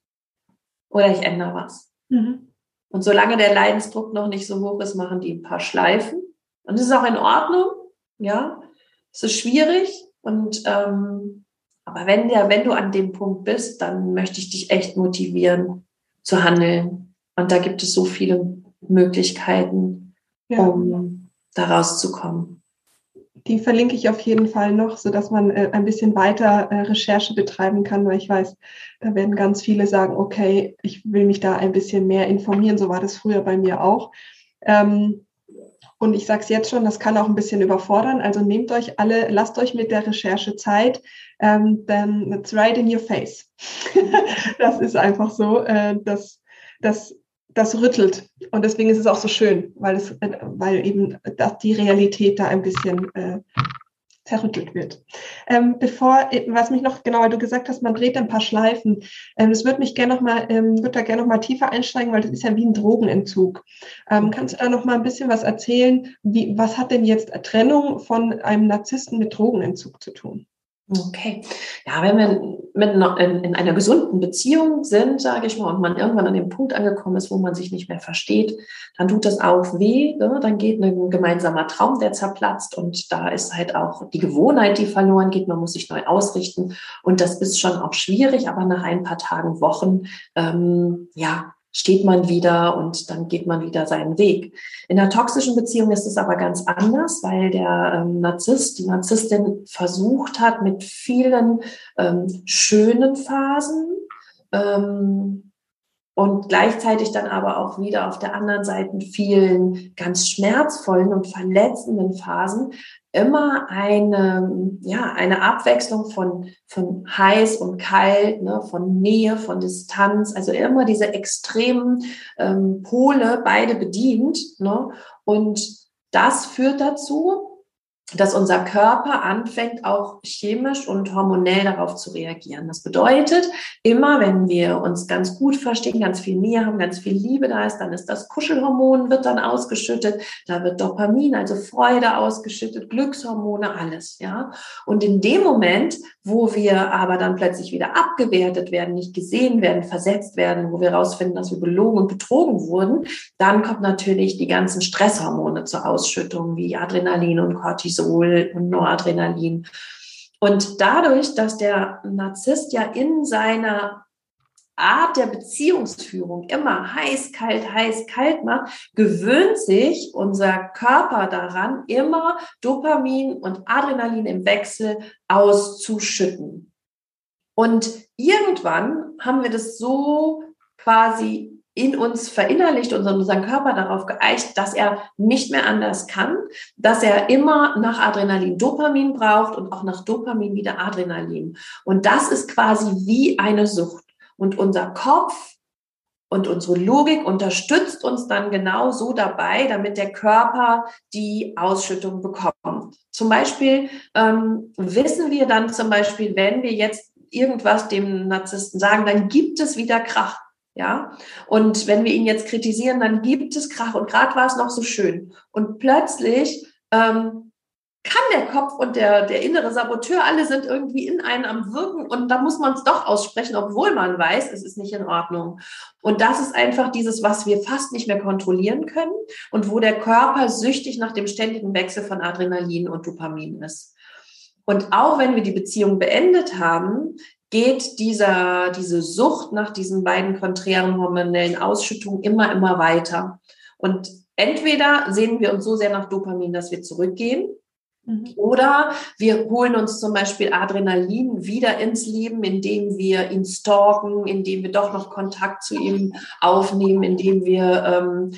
oder ich ändere was. Mhm. Und solange der Leidensdruck noch nicht so hoch ist, machen die ein paar Schleifen. Und das ist auch in Ordnung, ja. Es ist schwierig, und ähm, aber wenn der, wenn du an dem Punkt bist, dann möchte ich dich echt motivieren zu handeln. Und da gibt es so viele Möglichkeiten, ja. um da rauszukommen. Die verlinke ich auf jeden Fall noch, so dass man äh, ein bisschen weiter äh, Recherche betreiben kann, weil ich weiß, da werden ganz viele sagen, okay, ich will mich da ein bisschen mehr informieren. So war das früher bei mir auch. Ähm, und ich sage es jetzt schon, das kann auch ein bisschen überfordern. Also nehmt euch alle, lasst euch mit der Recherche Zeit, ähm, denn it's right in your face. das ist einfach so, äh, dass, dass das rüttelt. Und deswegen ist es auch so schön, weil es, weil eben die Realität da ein bisschen äh, zerrüttelt wird. Ähm, bevor, was mich noch, genau, weil du gesagt hast, man dreht ein paar Schleifen, ähm, das würde mich gerne noch mal, ähm, würde da gerne noch mal tiefer einsteigen, weil das ist ja wie ein Drogenentzug. Ähm, kannst du da noch mal ein bisschen was erzählen? Wie, was hat denn jetzt Trennung von einem Narzissten mit Drogenentzug zu tun? Okay. Ja, wenn wir mit in, in, einer gesunden Beziehung sind, sage ich mal, und man irgendwann an dem Punkt angekommen ist, wo man sich nicht mehr versteht, dann tut das auch weh. Ne? Dann geht ein gemeinsamer Traum, der zerplatzt und da ist halt auch die Gewohnheit, die verloren geht. Man muss sich neu ausrichten und das ist schon auch schwierig, aber nach ein paar Tagen, Wochen, ähm, ja, steht man wieder und dann geht man wieder seinen Weg. In einer toxischen Beziehung ist es aber ganz anders, weil der ähm, Narzisst, die Narzisstin versucht hat, mit vielen ähm, schönen Phasen ähm, und gleichzeitig dann aber auch wieder auf der anderen Seite vielen ganz schmerzvollen und verletzenden Phasen immer eine, ja, eine Abwechslung von, von heiß und kalt, ne, von Nähe, von Distanz, also immer diese extremen ähm, Pole beide bedient. Ne, und das führt dazu, dass unser Körper anfängt, auch chemisch und hormonell darauf zu reagieren. Das bedeutet, immer wenn wir uns ganz gut verstehen, ganz viel Nähe haben, ganz viel Liebe da ist, dann ist das Kuschelhormon, wird dann ausgeschüttet, da wird Dopamin, also Freude ausgeschüttet, Glückshormone, alles, ja. Und in dem Moment, wo wir aber dann plötzlich wieder abgewertet werden, nicht gesehen werden, versetzt werden, wo wir herausfinden, dass wir belogen und betrogen wurden, dann kommt natürlich die ganzen Stresshormone zur Ausschüttung, wie Adrenalin und Cortisol Cortisol und Noradrenalin. Und dadurch, dass der Narzisst ja in seiner Art der Beziehungsführung immer heiß, kalt, heiß, kalt macht, gewöhnt sich unser Körper daran, immer Dopamin und Adrenalin im Wechsel auszuschütten. Und irgendwann haben wir das so quasi in uns verinnerlicht und unseren Körper darauf geeicht, dass er nicht mehr anders kann, dass er immer nach Adrenalin Dopamin braucht und auch nach Dopamin wieder Adrenalin. Und das ist quasi wie eine Sucht. Und unser Kopf und unsere Logik unterstützt uns dann genau so dabei, damit der Körper die Ausschüttung bekommt. Zum Beispiel ähm, wissen wir dann zum Beispiel, wenn wir jetzt irgendwas dem Narzissten sagen, dann gibt es wieder Krach. Ja, und wenn wir ihn jetzt kritisieren, dann gibt es Krach. Und gerade war es noch so schön. Und plötzlich ähm, kann der Kopf und der, der innere Saboteur, alle sind irgendwie in einen am Wirken und da muss man es doch aussprechen, obwohl man weiß, es ist nicht in Ordnung. Und das ist einfach dieses, was wir fast nicht mehr kontrollieren können und wo der Körper süchtig nach dem ständigen Wechsel von Adrenalin und Dopamin ist. Und auch wenn wir die Beziehung beendet haben, geht dieser, diese Sucht nach diesen beiden konträren hormonellen Ausschüttungen immer, immer weiter. Und entweder sehen wir uns so sehr nach Dopamin, dass wir zurückgehen, mhm. oder wir holen uns zum Beispiel Adrenalin wieder ins Leben, indem wir ihn stalken, indem wir doch noch Kontakt zu ihm aufnehmen, indem wir ähm,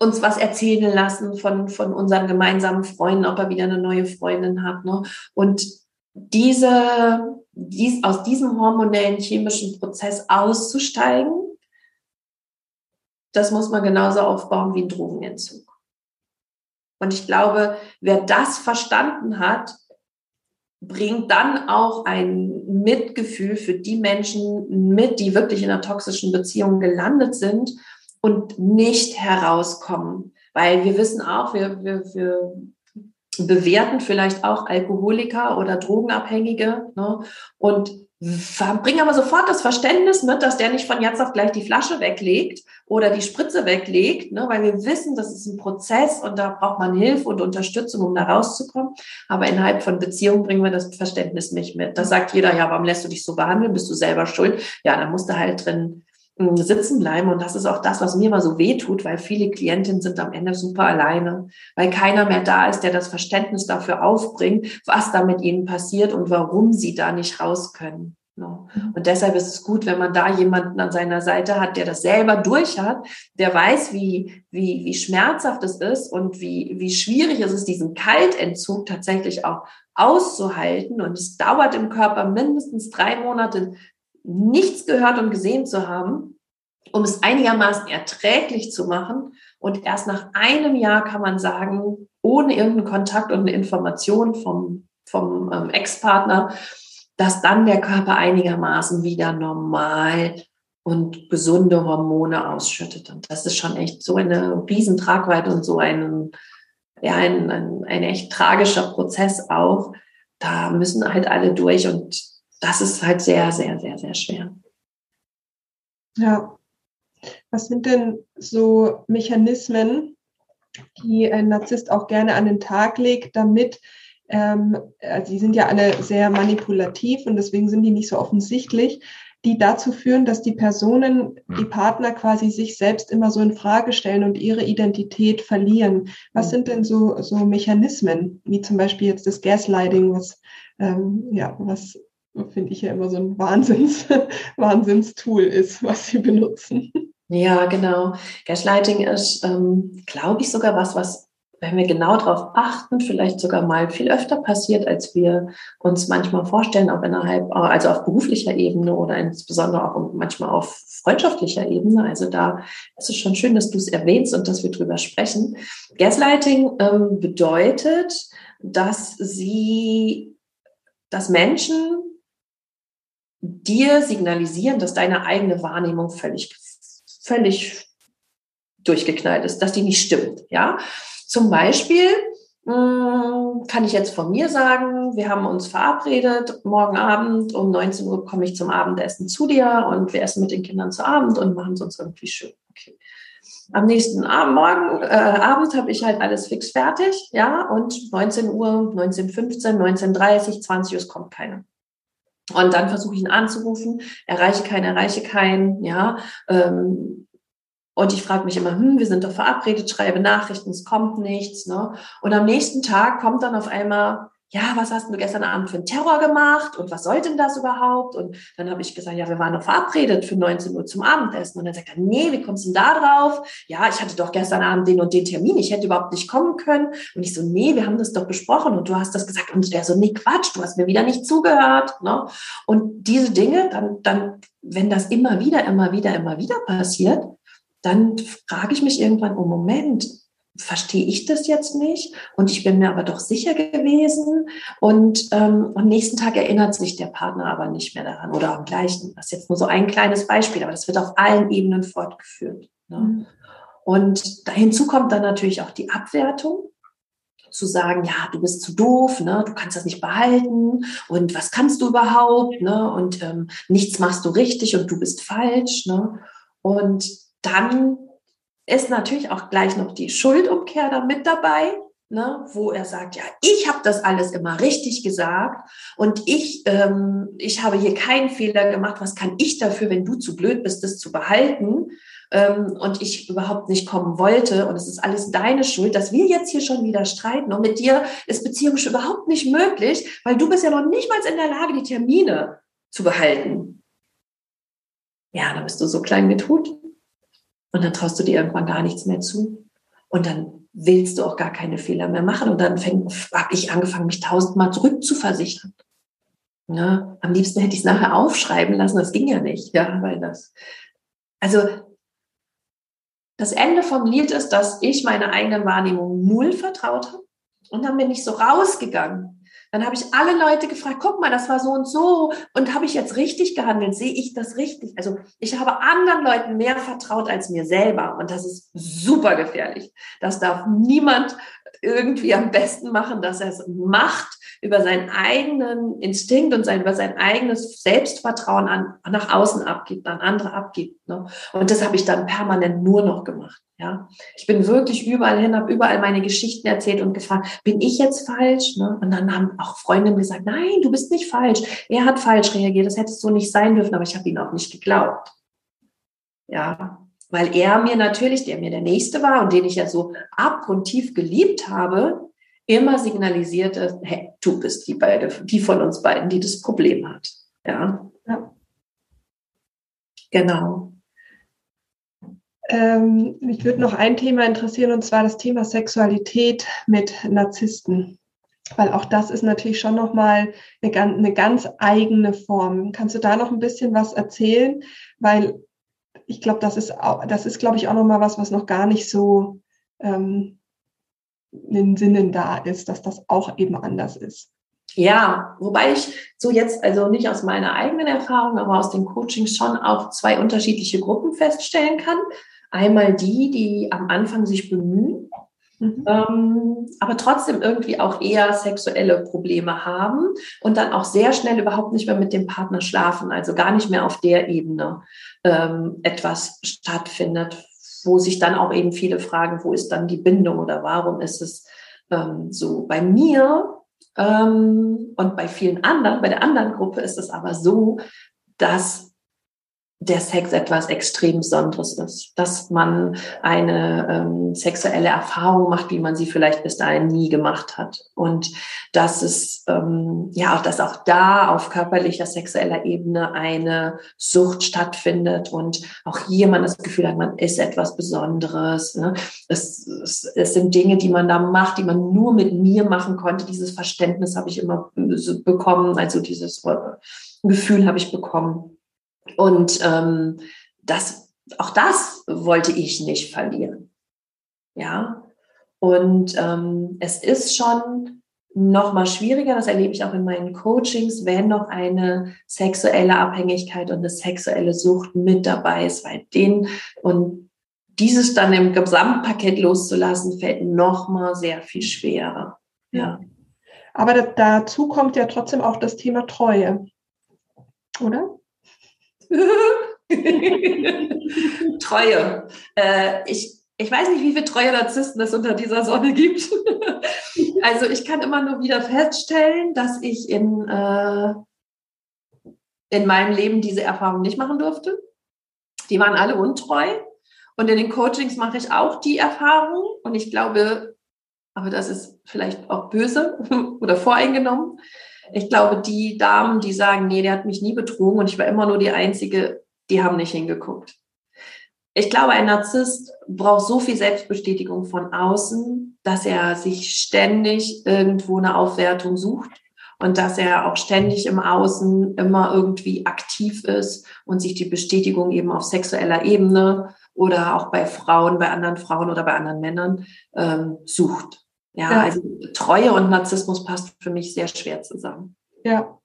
uns was erzählen lassen von, von unseren gemeinsamen Freunden, ob er wieder eine neue Freundin hat. Ne? Und diese dies, aus diesem hormonellen chemischen Prozess auszusteigen, das muss man genauso aufbauen wie ein Drogenentzug. Und ich glaube, wer das verstanden hat, bringt dann auch ein Mitgefühl für die Menschen mit, die wirklich in einer toxischen Beziehung gelandet sind und nicht herauskommen. Weil wir wissen auch, wir, wir, wir bewerten vielleicht auch Alkoholiker oder Drogenabhängige ne? und bringen aber sofort das Verständnis mit, dass der nicht von jetzt auf gleich die Flasche weglegt oder die Spritze weglegt, ne? weil wir wissen, das ist ein Prozess und da braucht man Hilfe und Unterstützung, um da rauszukommen. Aber innerhalb von Beziehungen bringen wir das Verständnis nicht mit. Da sagt jeder, ja, warum lässt du dich so behandeln? Bist du selber schuld? Ja, dann musst du halt drin sitzen bleiben. Und das ist auch das, was mir immer so weh tut, weil viele Klientinnen sind am Ende super alleine, weil keiner mehr da ist, der das Verständnis dafür aufbringt, was da mit ihnen passiert und warum sie da nicht raus können. Mhm. Und deshalb ist es gut, wenn man da jemanden an seiner Seite hat, der das selber durch hat, der weiß, wie, wie, wie schmerzhaft es ist und wie, wie schwierig es ist, diesen Kaltentzug tatsächlich auch auszuhalten. Und es dauert im Körper mindestens drei Monate, nichts gehört und gesehen zu haben. um es einigermaßen erträglich zu machen. Und erst nach einem Jahr kann man sagen, ohne irgendeinen Kontakt und eine Information vom, vom ähm, Ex-Partner, dass dann der Körper einigermaßen wieder normal und gesunde Hormone ausschüttet. Und das ist schon echt so eine Riesentragweite und so ein, ja, ein, ein, ein echt tragischer Prozess auch. Da müssen halt alle durch und das ist halt sehr, sehr, sehr, sehr schwer. Ja. Was sind denn so Mechanismen, die ein Narzisst auch gerne an den Tag legt, damit ähm, also die sind ja alle sehr manipulativ und deswegen sind die nicht so offensichtlich, die dazu führen, dass die Personen, die Partner quasi sich selbst immer so in Frage stellen und ihre Identität verlieren. Was sind denn so, so Mechanismen, wie zum Beispiel jetzt das Gaslighting, was, ähm, ja, was finde ich ja immer so ein Wahnsinns, Wahnsinnstool ist, was sie benutzen. Ja, genau. Gaslighting ist, ähm, glaube ich, sogar was, was wenn wir genau darauf achten, vielleicht sogar mal viel öfter passiert, als wir uns manchmal vorstellen, auch innerhalb, also auf beruflicher Ebene oder insbesondere auch manchmal auf freundschaftlicher Ebene. Also da ist es schon schön, dass du es erwähnst und dass wir drüber sprechen. Gaslighting ähm, bedeutet, dass sie, dass Menschen dir signalisieren, dass deine eigene Wahrnehmung völlig, völlig durchgeknallt ist, dass die nicht stimmt, ja. Zum Beispiel hm, kann ich jetzt von mir sagen, wir haben uns verabredet, morgen Abend um 19 Uhr komme ich zum Abendessen zu dir und wir essen mit den Kindern zu Abend und machen es uns irgendwie schön. Okay. Am nächsten Abend, morgen, äh, Abend habe ich halt alles fix fertig, ja, und 19 Uhr, 19.15, 19.30, 20 Uhr, es kommt keiner. Und dann versuche ich ihn anzurufen, erreiche keinen, erreiche keinen, ja, ähm, und ich frage mich immer, hm, wir sind doch verabredet, schreibe Nachrichten, es kommt nichts. Ne? Und am nächsten Tag kommt dann auf einmal, ja, was hast du gestern Abend für einen Terror gemacht und was soll denn das überhaupt? Und dann habe ich gesagt, ja, wir waren doch verabredet für 19 Uhr zum Abendessen. Und dann sagt er, nee, wie kommst du denn da drauf? Ja, ich hatte doch gestern Abend den und den Termin, ich hätte überhaupt nicht kommen können. Und ich so, nee, wir haben das doch besprochen und du hast das gesagt. Und der so, nee, Quatsch, du hast mir wieder nicht zugehört. Ne? Und diese Dinge, dann, dann, wenn das immer wieder, immer wieder, immer wieder passiert, dann frage ich mich irgendwann, oh Moment, verstehe ich das jetzt nicht? Und ich bin mir aber doch sicher gewesen. Und ähm, am nächsten Tag erinnert sich der Partner aber nicht mehr daran oder am gleichen. Das ist jetzt nur so ein kleines Beispiel, aber das wird auf allen Ebenen fortgeführt. Ne? Mhm. Und hinzu kommt dann natürlich auch die Abwertung zu sagen, ja, du bist zu doof, ne, du kannst das nicht behalten und was kannst du überhaupt, ne, und ähm, nichts machst du richtig und du bist falsch, ne, und dann ist natürlich auch gleich noch die Schuldumkehr da mit dabei, ne, wo er sagt, ja, ich habe das alles immer richtig gesagt und ich, ähm, ich habe hier keinen Fehler gemacht. Was kann ich dafür, wenn du zu blöd bist, das zu behalten? Ähm, und ich überhaupt nicht kommen wollte und es ist alles deine Schuld, dass wir jetzt hier schon wieder streiten und mit dir ist Beziehung überhaupt nicht möglich, weil du bist ja noch nicht mal in der Lage, die Termine zu behalten. Ja, da bist du so klein mit Hut. Und dann traust du dir irgendwann gar nichts mehr zu. Und dann willst du auch gar keine Fehler mehr machen. Und dann habe ich angefangen, mich tausendmal zurückzuversichern. Ja, am liebsten hätte ich es nachher aufschreiben lassen, das ging ja nicht, ja, weil das, also das Ende vom Lied ist, dass ich meine eigene Wahrnehmung null vertraut habe und dann bin ich so rausgegangen dann habe ich alle Leute gefragt, guck mal, das war so und so und habe ich jetzt richtig gehandelt? Sehe ich das richtig? Also ich habe anderen Leuten mehr vertraut als mir selber und das ist super gefährlich. Das darf niemand irgendwie am besten machen, dass er es macht, über seinen eigenen Instinkt und sein, über sein eigenes Selbstvertrauen an, nach außen abgibt, an andere abgibt. Ne? Und das habe ich dann permanent nur noch gemacht. Ja, ich bin wirklich überall hin, habe überall meine Geschichten erzählt und gefragt, bin ich jetzt falsch? Ne? Und dann haben auch Freundinnen gesagt, nein, du bist nicht falsch. Er hat falsch reagiert, das hätte so nicht sein dürfen, aber ich habe ihn auch nicht geglaubt. Ja, weil er mir natürlich, der mir der Nächste war und den ich ja so abgrundtief geliebt habe, immer signalisierte, hey, du bist die beide, die von uns beiden, die das Problem hat. Ja. ja. Genau. Ähm, mich würde noch ein Thema interessieren, und zwar das Thema Sexualität mit Narzissten. Weil auch das ist natürlich schon nochmal eine, eine ganz eigene Form. Kannst du da noch ein bisschen was erzählen? Weil ich glaube, das ist auch, das ist, glaube ich, auch nochmal was, was noch gar nicht so ähm, in den Sinnen da ist, dass das auch eben anders ist. Ja, wobei ich so jetzt, also nicht aus meiner eigenen Erfahrung, aber aus den Coachings schon auch zwei unterschiedliche Gruppen feststellen kann. Einmal die, die am Anfang sich bemühen, mhm. ähm, aber trotzdem irgendwie auch eher sexuelle Probleme haben und dann auch sehr schnell überhaupt nicht mehr mit dem Partner schlafen, also gar nicht mehr auf der Ebene ähm, etwas stattfindet, wo sich dann auch eben viele fragen, wo ist dann die Bindung oder warum ist es ähm, so. Bei mir ähm, und bei vielen anderen, bei der anderen Gruppe ist es aber so, dass der Sex etwas extrem Besonderes ist, dass man eine ähm, sexuelle Erfahrung macht, wie man sie vielleicht bis dahin nie gemacht hat und dass es ähm, ja auch, dass auch da auf körperlicher sexueller Ebene eine Sucht stattfindet und auch hier man das Gefühl hat, man ist etwas Besonderes. Ne? Es, es, es sind Dinge, die man da macht, die man nur mit mir machen konnte. Dieses Verständnis habe ich immer bekommen, also dieses äh, Gefühl habe ich bekommen. Und ähm, das, auch das wollte ich nicht verlieren. Ja. Und ähm, es ist schon noch mal schwieriger, das erlebe ich auch in meinen Coachings, wenn noch eine sexuelle Abhängigkeit und eine sexuelle Sucht mit dabei ist, weil den und dieses dann im Gesamtpaket loszulassen, fällt noch mal sehr viel schwerer. Ja. Aber dazu kommt ja trotzdem auch das Thema Treue, oder? Treue. Äh, ich, ich weiß nicht, wie viele treue Narzissten es unter dieser Sonne gibt. also ich kann immer nur wieder feststellen, dass ich in, äh, in meinem Leben diese Erfahrung nicht machen durfte. Die waren alle untreu. Und in den Coachings mache ich auch die Erfahrung. Und ich glaube, aber das ist vielleicht auch böse oder voreingenommen, ich glaube, die Damen, die sagen, nee, der hat mich nie betrogen und ich war immer nur die Einzige, die haben nicht hingeguckt. Ich glaube, ein Narzisst braucht so viel Selbstbestätigung von außen, dass er sich ständig irgendwo eine Aufwertung sucht und dass er auch ständig im Außen immer irgendwie aktiv ist und sich die Bestätigung eben auf sexueller Ebene oder auch bei Frauen, bei anderen Frauen oder bei anderen Männern ähm, sucht. Ja, ja, also Treue und Narzissmus passt für mich sehr schwer zusammen. Ja,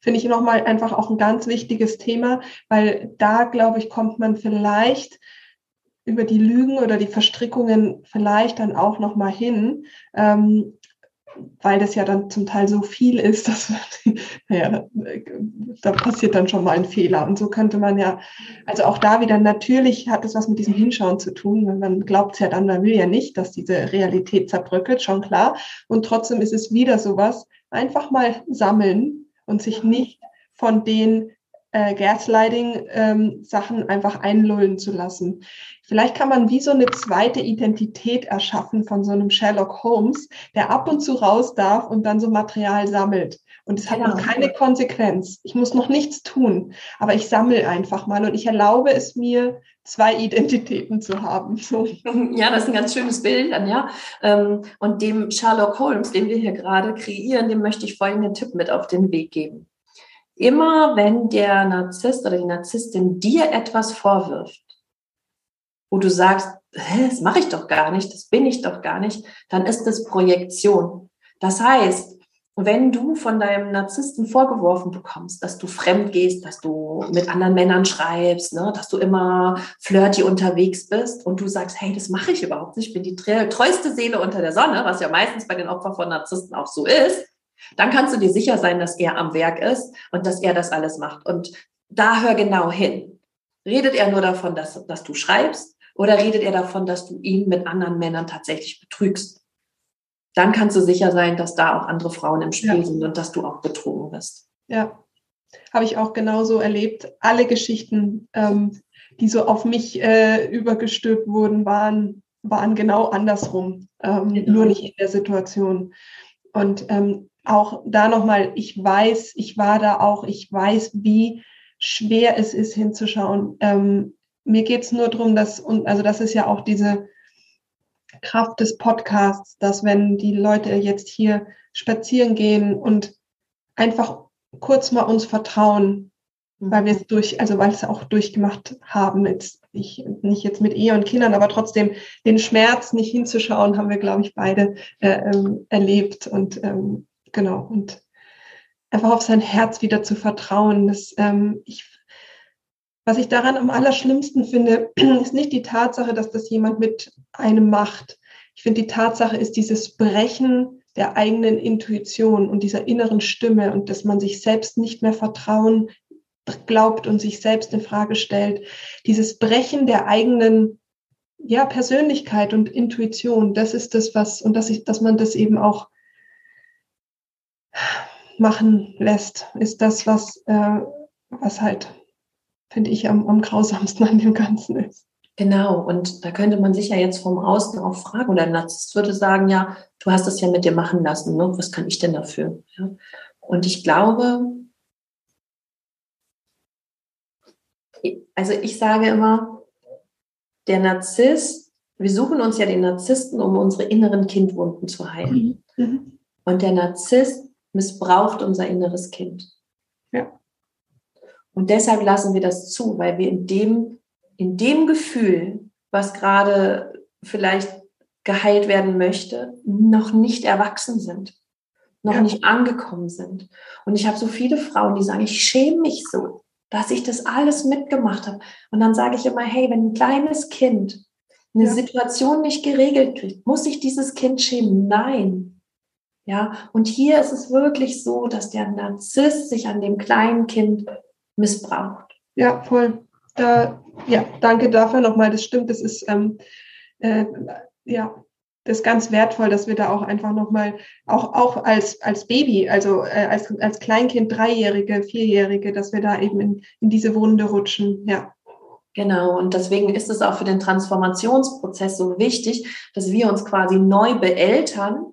finde ich nochmal einfach auch ein ganz wichtiges Thema, weil da, glaube ich, kommt man vielleicht über die Lügen oder die Verstrickungen vielleicht dann auch nochmal hin. Ähm, weil das ja dann zum Teil so viel ist, dass man, naja, da passiert dann schon mal ein Fehler. Und so könnte man ja, also auch da wieder, natürlich hat es was mit diesem Hinschauen zu tun. Man glaubt es ja dann, man will ja nicht, dass diese Realität zerbröckelt, schon klar. Und trotzdem ist es wieder sowas, einfach mal sammeln und sich nicht von den äh, Gaslighting-Sachen ähm, einfach einlullen zu lassen. Vielleicht kann man wie so eine zweite Identität erschaffen von so einem Sherlock Holmes, der ab und zu raus darf und dann so Material sammelt. Und es hat genau. noch keine Konsequenz. Ich muss noch nichts tun, aber ich sammle einfach mal und ich erlaube es mir, zwei Identitäten zu haben. So. Ja, das ist ein ganz schönes Bild, Anja. Ähm, und dem Sherlock Holmes, den wir hier gerade kreieren, dem möchte ich folgenden Tipp mit auf den Weg geben. Immer wenn der Narzisst oder die Narzisstin dir etwas vorwirft, wo du sagst, das mache ich doch gar nicht, das bin ich doch gar nicht, dann ist das Projektion. Das heißt, wenn du von deinem Narzissten vorgeworfen bekommst, dass du fremd gehst, dass du mit anderen Männern schreibst, ne, dass du immer flirty unterwegs bist und du sagst, hey, das mache ich überhaupt nicht, ich bin die treueste Seele unter der Sonne, was ja meistens bei den Opfern von Narzissten auch so ist, dann kannst du dir sicher sein, dass er am Werk ist und dass er das alles macht. Und da hör genau hin. Redet er nur davon, dass, dass du schreibst oder redet er davon, dass du ihn mit anderen Männern tatsächlich betrügst? Dann kannst du sicher sein, dass da auch andere Frauen im Spiel ja. sind und dass du auch betrogen wirst. Ja, habe ich auch genauso erlebt. Alle Geschichten, ähm, die so auf mich äh, übergestülpt wurden, waren, waren genau andersrum, ähm, genau. nur nicht in der Situation. Und ähm, auch da nochmal, ich weiß, ich war da auch, ich weiß, wie schwer es ist hinzuschauen. Ähm, mir geht es nur darum, dass, und also das ist ja auch diese Kraft des Podcasts, dass wenn die Leute jetzt hier spazieren gehen und einfach kurz mal uns vertrauen, mhm. weil wir es durch, also weil es auch durchgemacht haben, jetzt nicht, nicht jetzt mit Ehe und Kindern, aber trotzdem den Schmerz nicht hinzuschauen, haben wir, glaube ich, beide äh, ähm, erlebt und ähm, genau und einfach auf sein Herz wieder zu vertrauen. Das, ähm, ich, was ich daran am allerschlimmsten finde, ist nicht die Tatsache, dass das jemand mit einem macht. Ich finde, die Tatsache ist dieses Brechen der eigenen Intuition und dieser inneren Stimme und dass man sich selbst nicht mehr vertrauen glaubt und sich selbst in Frage stellt. Dieses Brechen der eigenen ja, Persönlichkeit und Intuition, das ist das, was, und dass, ich, dass man das eben auch machen lässt, ist das, was, äh, was halt, finde ich, am, am grausamsten an dem Ganzen ist. Genau, und da könnte man sich ja jetzt vom Außen auch fragen, oder ein Narzisst würde sagen, ja, du hast das ja mit dir machen lassen, ne? was kann ich denn dafür? Ja? Und ich glaube, also ich sage immer, der Narzisst, wir suchen uns ja den Narzissten, um unsere inneren Kindwunden zu heilen. Mhm. mhm. Und der Narzisst missbraucht unser inneres Kind. Ja. Und deshalb lassen wir das zu, weil wir in dem in dem Gefühl, was gerade vielleicht geheilt werden möchte, noch nicht erwachsen sind, noch ja. nicht angekommen sind. Und ich habe so viele Frauen, die sagen, ich schäme mich so, dass ich das alles mitgemacht habe. Und dann sage ich immer, hey, wenn ein kleines Kind eine ja. Situation nicht geregelt kriegt, muss sich dieses Kind schämen? Nein. Ja, und hier ist es wirklich so, dass der Narzisst sich an dem kleinen Kind missbraucht. Ja, voll. Da, ja, danke dafür nochmal. Das stimmt, das ist ähm, äh, ja das ist ganz wertvoll, dass wir da auch einfach nochmal, auch, auch als, als Baby, also äh, als, als Kleinkind, Dreijährige, Vierjährige, dass wir da eben in, in diese Wunde rutschen. Ja. Genau, und deswegen ist es auch für den Transformationsprozess so wichtig, dass wir uns quasi neu beeltern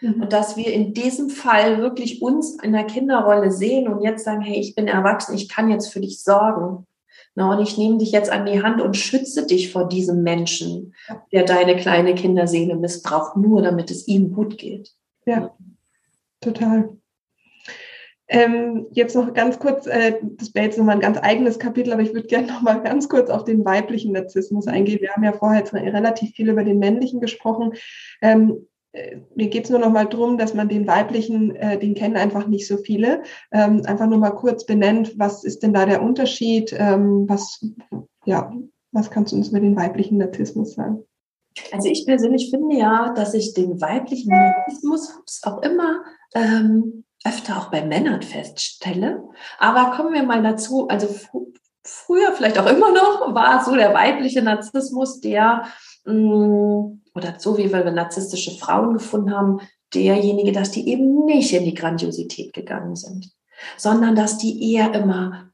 mhm. und dass wir in diesem Fall wirklich uns in der Kinderrolle sehen und jetzt sagen, hey, ich bin erwachsen, ich kann jetzt für dich sorgen. Na, und ich nehme dich jetzt an die Hand und schütze dich vor diesem Menschen, der deine kleine Kinderseele missbraucht, nur damit es ihm gut geht. Ja, total. Ähm, jetzt noch ganz kurz, äh, das wäre jetzt nochmal ein ganz eigenes Kapitel, aber ich würde gerne nochmal ganz kurz auf den weiblichen Narzissmus eingehen. Wir haben ja vorher jetzt relativ viel über den männlichen gesprochen. Ähm, äh, mir geht es nur noch mal darum, dass man den weiblichen, äh, den kennen einfach nicht so viele, ähm, einfach nur mal kurz benennt, was ist denn da der Unterschied, ähm, was, ja, was kannst du uns mit dem weiblichen Narzissmus sagen? Also ich persönlich finde ja, dass ich den weiblichen Narzissmus auch immer ähm, öfter auch bei Männern feststelle. Aber kommen wir mal dazu, also früher, vielleicht auch immer noch, war so der weibliche Narzissmus, der mh, mm, oder so wie wir narzisstische Frauen gefunden haben, derjenige, dass die eben nicht in die Grandiosität gegangen sind, sondern dass die eher immer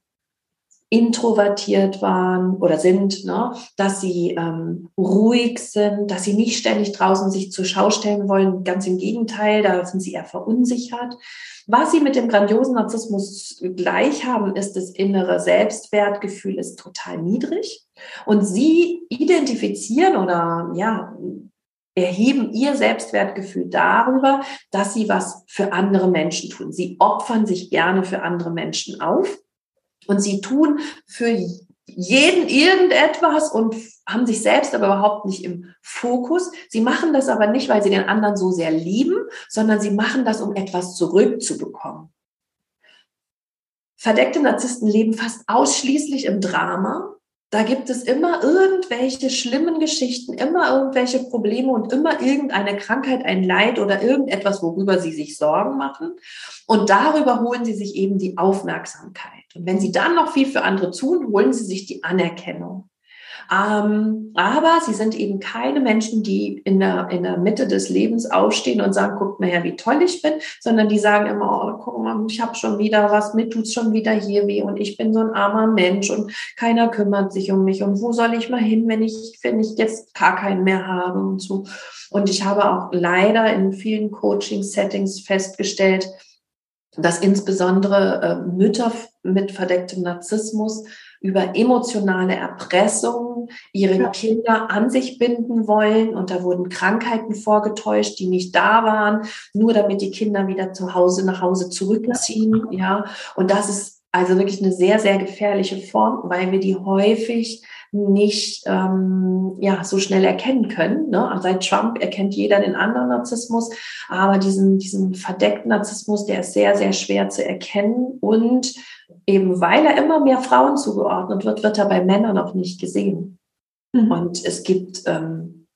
introvertiert waren oder sind, ne? dass sie ähm, ruhig sind, dass sie nicht ständig draußen sich zur Schau stellen wollen. Ganz im Gegenteil, da sind sie eher verunsichert. Was sie mit dem grandiosen Narzissmus gleich haben, ist das innere Selbstwertgefühl ist total niedrig. Und sie identifizieren oder ja, erheben ihr Selbstwertgefühl darüber, dass sie was für andere Menschen tun. Sie opfern sich gerne für andere Menschen auf und sie tun für jeden irgendetwas und haben sich selbst aber überhaupt nicht im Fokus. Sie machen das aber nicht, weil sie den anderen so sehr lieben, sondern sie machen das, um etwas zurückzubekommen. Verdeckte Narzissten leben fast ausschließlich im Drama da gibt es immer irgendwelche schlimmen Geschichten, immer irgendwelche Probleme und immer irgendeine Krankheit, ein Leid oder irgendetwas, worüber sie sich Sorgen machen. Und darüber holen sie sich eben die Aufmerksamkeit. Und wenn sie dann noch viel für andere tun, holen sie sich die Anerkennung. Ähm, aber sie sind eben keine Menschen, die in der, in der Mitte des Lebens aufstehen und sagen, guckt mal her, wie toll ich bin, sondern die sagen immer, oh, guck mal, ich habe schon wieder was, mir tut's schon wieder hier weh und ich bin so ein armer Mensch und keiner kümmert sich um mich und wo soll ich mal hin, wenn ich, wenn ich jetzt gar keinen mehr habe und so. Und ich habe auch leider in vielen Coaching-Settings festgestellt, dass insbesondere äh, Mütter mit verdecktem Narzissmus über emotionale Erpressung ihre ja. Kinder an sich binden wollen. Und da wurden Krankheiten vorgetäuscht, die nicht da waren, nur damit die Kinder wieder zu Hause nach Hause zurückziehen. Ja, und das ist also wirklich eine sehr, sehr gefährliche Form, weil wir die häufig nicht ähm, ja, so schnell erkennen können. Ne? Seit Trump erkennt jeder den anderen Narzissmus, aber diesen, diesen verdeckten Narzissmus, der ist sehr, sehr schwer zu erkennen. Und eben weil er immer mehr Frauen zugeordnet wird, wird er bei Männern auch nicht gesehen. Mhm. Und es gibt ähm,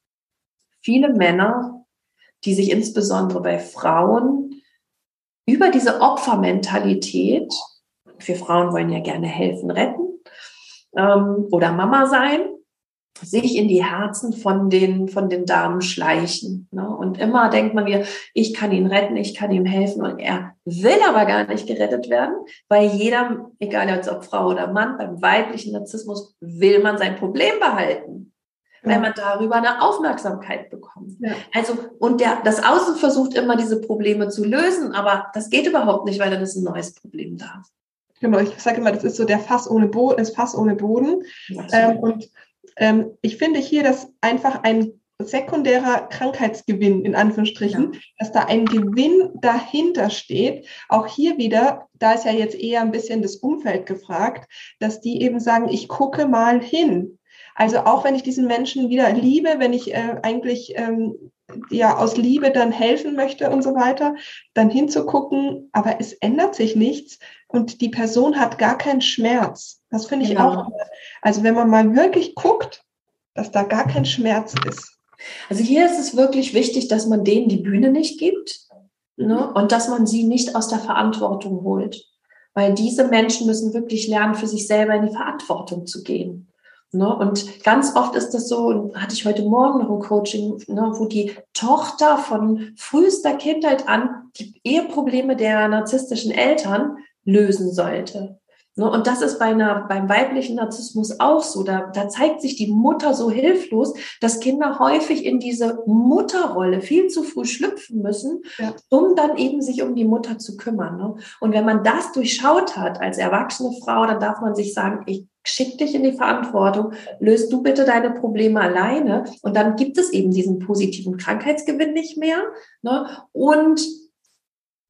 viele Männer, die sich insbesondere bei Frauen über diese Opfermentalität, wir Frauen wollen ja gerne helfen, retten, ähm, oder Mama sein, sich in die Herzen von den, von den Damen schleichen. Ne? Und immer denkt man mir, ich kann ihn retten, ich kann ihm helfen. Und er will aber gar nicht gerettet werden, weil jeder, egal ob Frau oder Mann, beim weiblichen Narzissmus will man sein Problem behalten. Ja. Weil man darüber eine Aufmerksamkeit bekommt. Ja. Also, und der, das Außen versucht immer, diese Probleme zu lösen, aber das geht überhaupt nicht, weil dann ist ein neues Problem da. Genau, ich sage immer, das ist so der Fass ohne Boden, das Fass ohne Boden. Ähm, und ähm, ich finde hier, dass einfach ein sekundärer Krankheitsgewinn in Anführungsstrichen, ja. dass da ein Gewinn dahinter steht. Auch hier wieder, da ist ja jetzt eher ein bisschen das Umfeld gefragt, dass die eben sagen, ich gucke mal hin. Also auch wenn ich diesen Menschen wieder liebe, wenn ich äh, eigentlich ähm, ja aus Liebe dann helfen möchte und so weiter, dann hinzugucken, aber es ändert sich nichts und die Person hat gar keinen Schmerz. Das finde ich genau. auch. Also wenn man mal wirklich guckt, dass da gar kein Schmerz ist. Also hier ist es wirklich wichtig, dass man denen die Bühne nicht gibt ne? Und dass man sie nicht aus der Verantwortung holt. Weil diese Menschen müssen wirklich lernen, für sich selber in die Verantwortung zu gehen. Ne? Und ganz oft ist das so, hatte ich heute Morgen noch ein Coaching, ne, wo die Tochter von frühester Kindheit an die Eheprobleme der narzisstischen Eltern lösen sollte. Ne, und das ist bei einer, beim weiblichen Narzissmus auch so. Da, da zeigt sich die Mutter so hilflos, dass Kinder häufig in diese Mutterrolle viel zu früh schlüpfen müssen, ja. um dann eben sich um die Mutter zu kümmern. Ne? Und wenn man das durchschaut hat als erwachsene Frau, dann darf man sich sagen, ich schick dich in die Verantwortung, löst du bitte deine Probleme alleine. Und dann gibt es eben diesen positiven Krankheitsgewinn nicht mehr. Ne? Und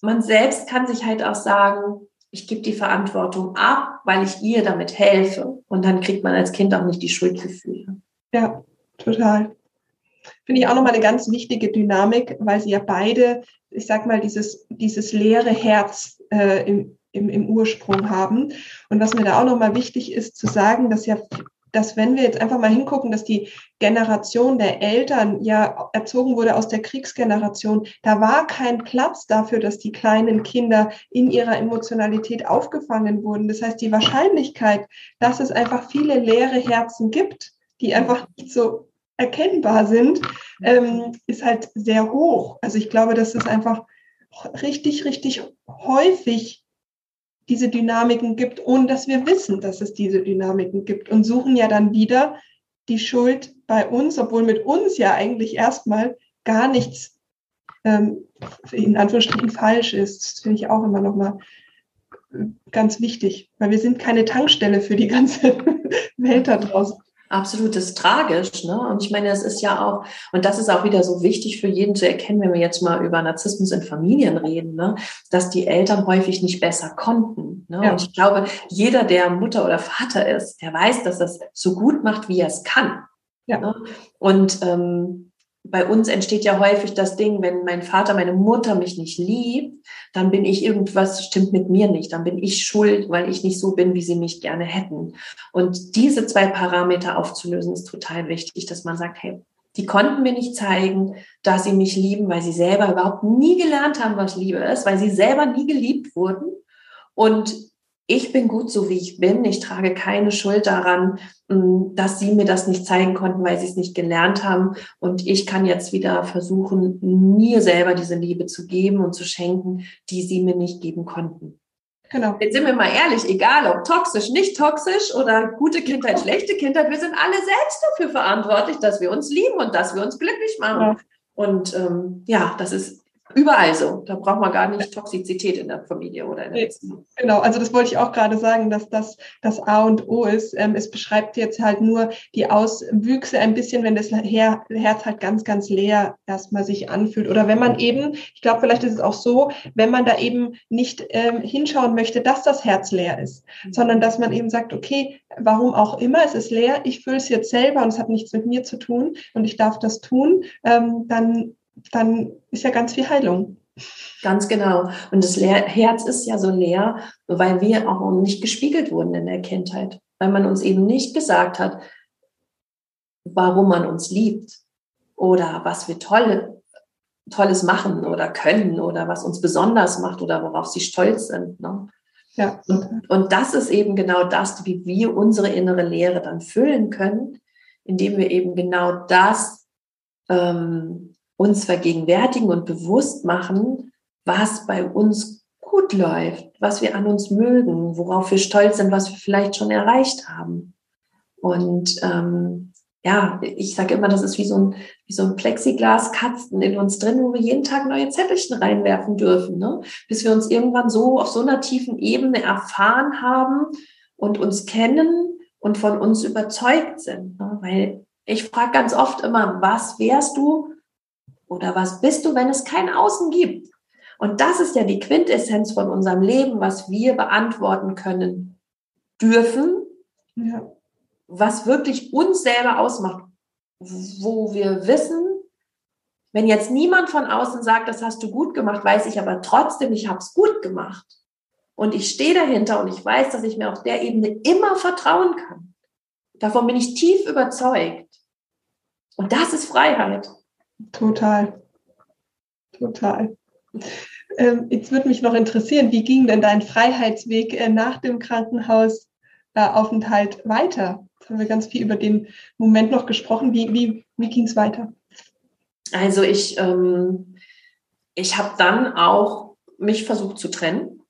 man selbst kann sich halt auch sagen, ich gebe die Verantwortung ab, weil ich ihr damit helfe. Und dann kriegt man als Kind auch nicht die Schuldgefühle. Ja, total. Finde ich auch nochmal eine ganz wichtige Dynamik, weil sie ja beide, ich sag mal, dieses, dieses leere Herz äh, im, im, im Ursprung haben. Und was mir da auch nochmal wichtig ist zu sagen, dass ja dass wenn wir jetzt einfach mal hingucken, dass die Generation der Eltern ja erzogen wurde aus der Kriegsgeneration, da war kein Platz dafür, dass die kleinen Kinder in ihrer Emotionalität aufgefangen wurden. Das heißt, die Wahrscheinlichkeit, dass es einfach viele leere Herzen gibt, die einfach nicht so erkennbar sind, ähm, ist halt sehr hoch. Also ich glaube, dass es einfach richtig, richtig häufig diese Dynamiken gibt, ohne dass wir wissen, dass es diese Dynamiken gibt und suchen ja dann wieder die Schuld bei uns, obwohl mit uns ja eigentlich erstmal gar nichts ähm, in Anführungsstrichen falsch ist. Das finde ich auch immer nochmal äh, ganz wichtig, weil wir sind keine Tankstelle für die ganze Welt da draußen. Absolut, das ist tragisch. Ne? Und ich meine, es ist ja auch, und das ist auch wieder so wichtig für jeden zu erkennen, wenn wir jetzt mal über Narzissmus in Familien reden, ne? dass die Eltern häufig nicht besser konnten. Ne? Ja. Und ich glaube, jeder, der Mutter oder Vater ist, der weiß, dass das so gut macht, wie er es kann. Ja. Ne? Und ähm, bei uns entsteht ja häufig das Ding, wenn mein Vater, meine Mutter mich nicht liebt, dann bin ich irgendwas stimmt mit mir nicht, dann bin ich schuld, weil ich nicht so bin, wie sie mich gerne hätten. Und diese zwei Parameter aufzulösen ist total wichtig, dass man sagt, hey, die konnten mir nicht zeigen, dass sie mich lieben, weil sie selber überhaupt nie gelernt haben, was Liebe ist, weil sie selber nie geliebt wurden. Und ich bin gut so, wie ich bin. Ich trage keine Schuld daran, mm, dass sie mir das nicht zeigen konnten, weil sie es nicht gelernt haben. Und ich kann jetzt wieder versuchen, mir selber diese Liebe zu geben und zu schenken, die sie mir nicht geben konnten. Genau. Jetzt sind wir mal ehrlich, egal ob toxisch, nicht toxisch oder gute Kindheit, schlechte Kindheit, wir sind alle selbst dafür verantwortlich, dass wir uns lieben und dass wir uns glücklich machen. Ja. Und ähm, ja, das ist Überall so. Da braucht man gar nicht Toxizität in der Familie oder in der Beziehung. Genau, also das wollte ich auch gerade sagen, dass das das A und O ist. Ähm, es beschreibt jetzt halt nur die Auswüchse ein bisschen, wenn das Her Herz halt ganz, ganz leer erstmal sich anfühlt. Oder wenn man eben, ich glaube, vielleicht ist es auch so, wenn man da eben nicht ähm, hinschauen möchte, dass das Herz leer ist, mhm. sondern dass man eben sagt, okay, warum auch immer, es ist leer, ich fühle es jetzt selber und es hat nichts mit mir zu tun und ich darf das tun, ähm, dann dann ist ja ganz viel Heilung. Ganz genau. Und das Herz ist ja so leer, weil wir auch nicht gespiegelt wurden in der Kindheit, weil man uns eben nicht gesagt hat, warum man uns liebt oder was wir tolle, Tolles machen oder können oder was uns besonders macht oder worauf sie stolz sind. Ne? Ja. Und, und das ist eben genau das, wie wir unsere innere Lehre dann füllen können, indem wir eben genau das ähm, uns vergegenwärtigen und bewusst machen, was bei uns gut läuft, was wir an uns mögen, worauf wir stolz sind, was wir vielleicht schon erreicht haben. Und ähm, ja, ich sage immer, das ist wie so ein, wie so ein Plexiglas-Kasten in uns drin, wo wir jeden Tag neue Zettelchen reinwerfen dürfen, ne? bis wir uns irgendwann so auf so einer tiefen Ebene erfahren haben und uns kennen und von uns überzeugt sind. Ne? Weil ich frage ganz oft immer, was wärst du, oder was bist du, wenn es kein Außen gibt? Und das ist ja die Quintessenz von unserem Leben, was wir beantworten können dürfen, ja. was wirklich uns selber ausmacht, wo wir wissen, wenn jetzt niemand von außen sagt, das hast du gut gemacht, weiß ich aber trotzdem, ich habe es gut gemacht. Und ich stehe dahinter und ich weiß, dass ich mir auf der Ebene immer vertrauen kann. Davon bin ich tief überzeugt. Und das ist Freiheit. Total. Total. Ähm, jetzt würde mich noch interessieren, wie ging denn dein Freiheitsweg äh, nach dem Krankenhausaufenthalt äh, weiter? Jetzt haben wir ganz viel über den Moment noch gesprochen. Wie, wie, wie ging es weiter? Also ich, ähm, ich habe dann auch mich versucht zu trennen,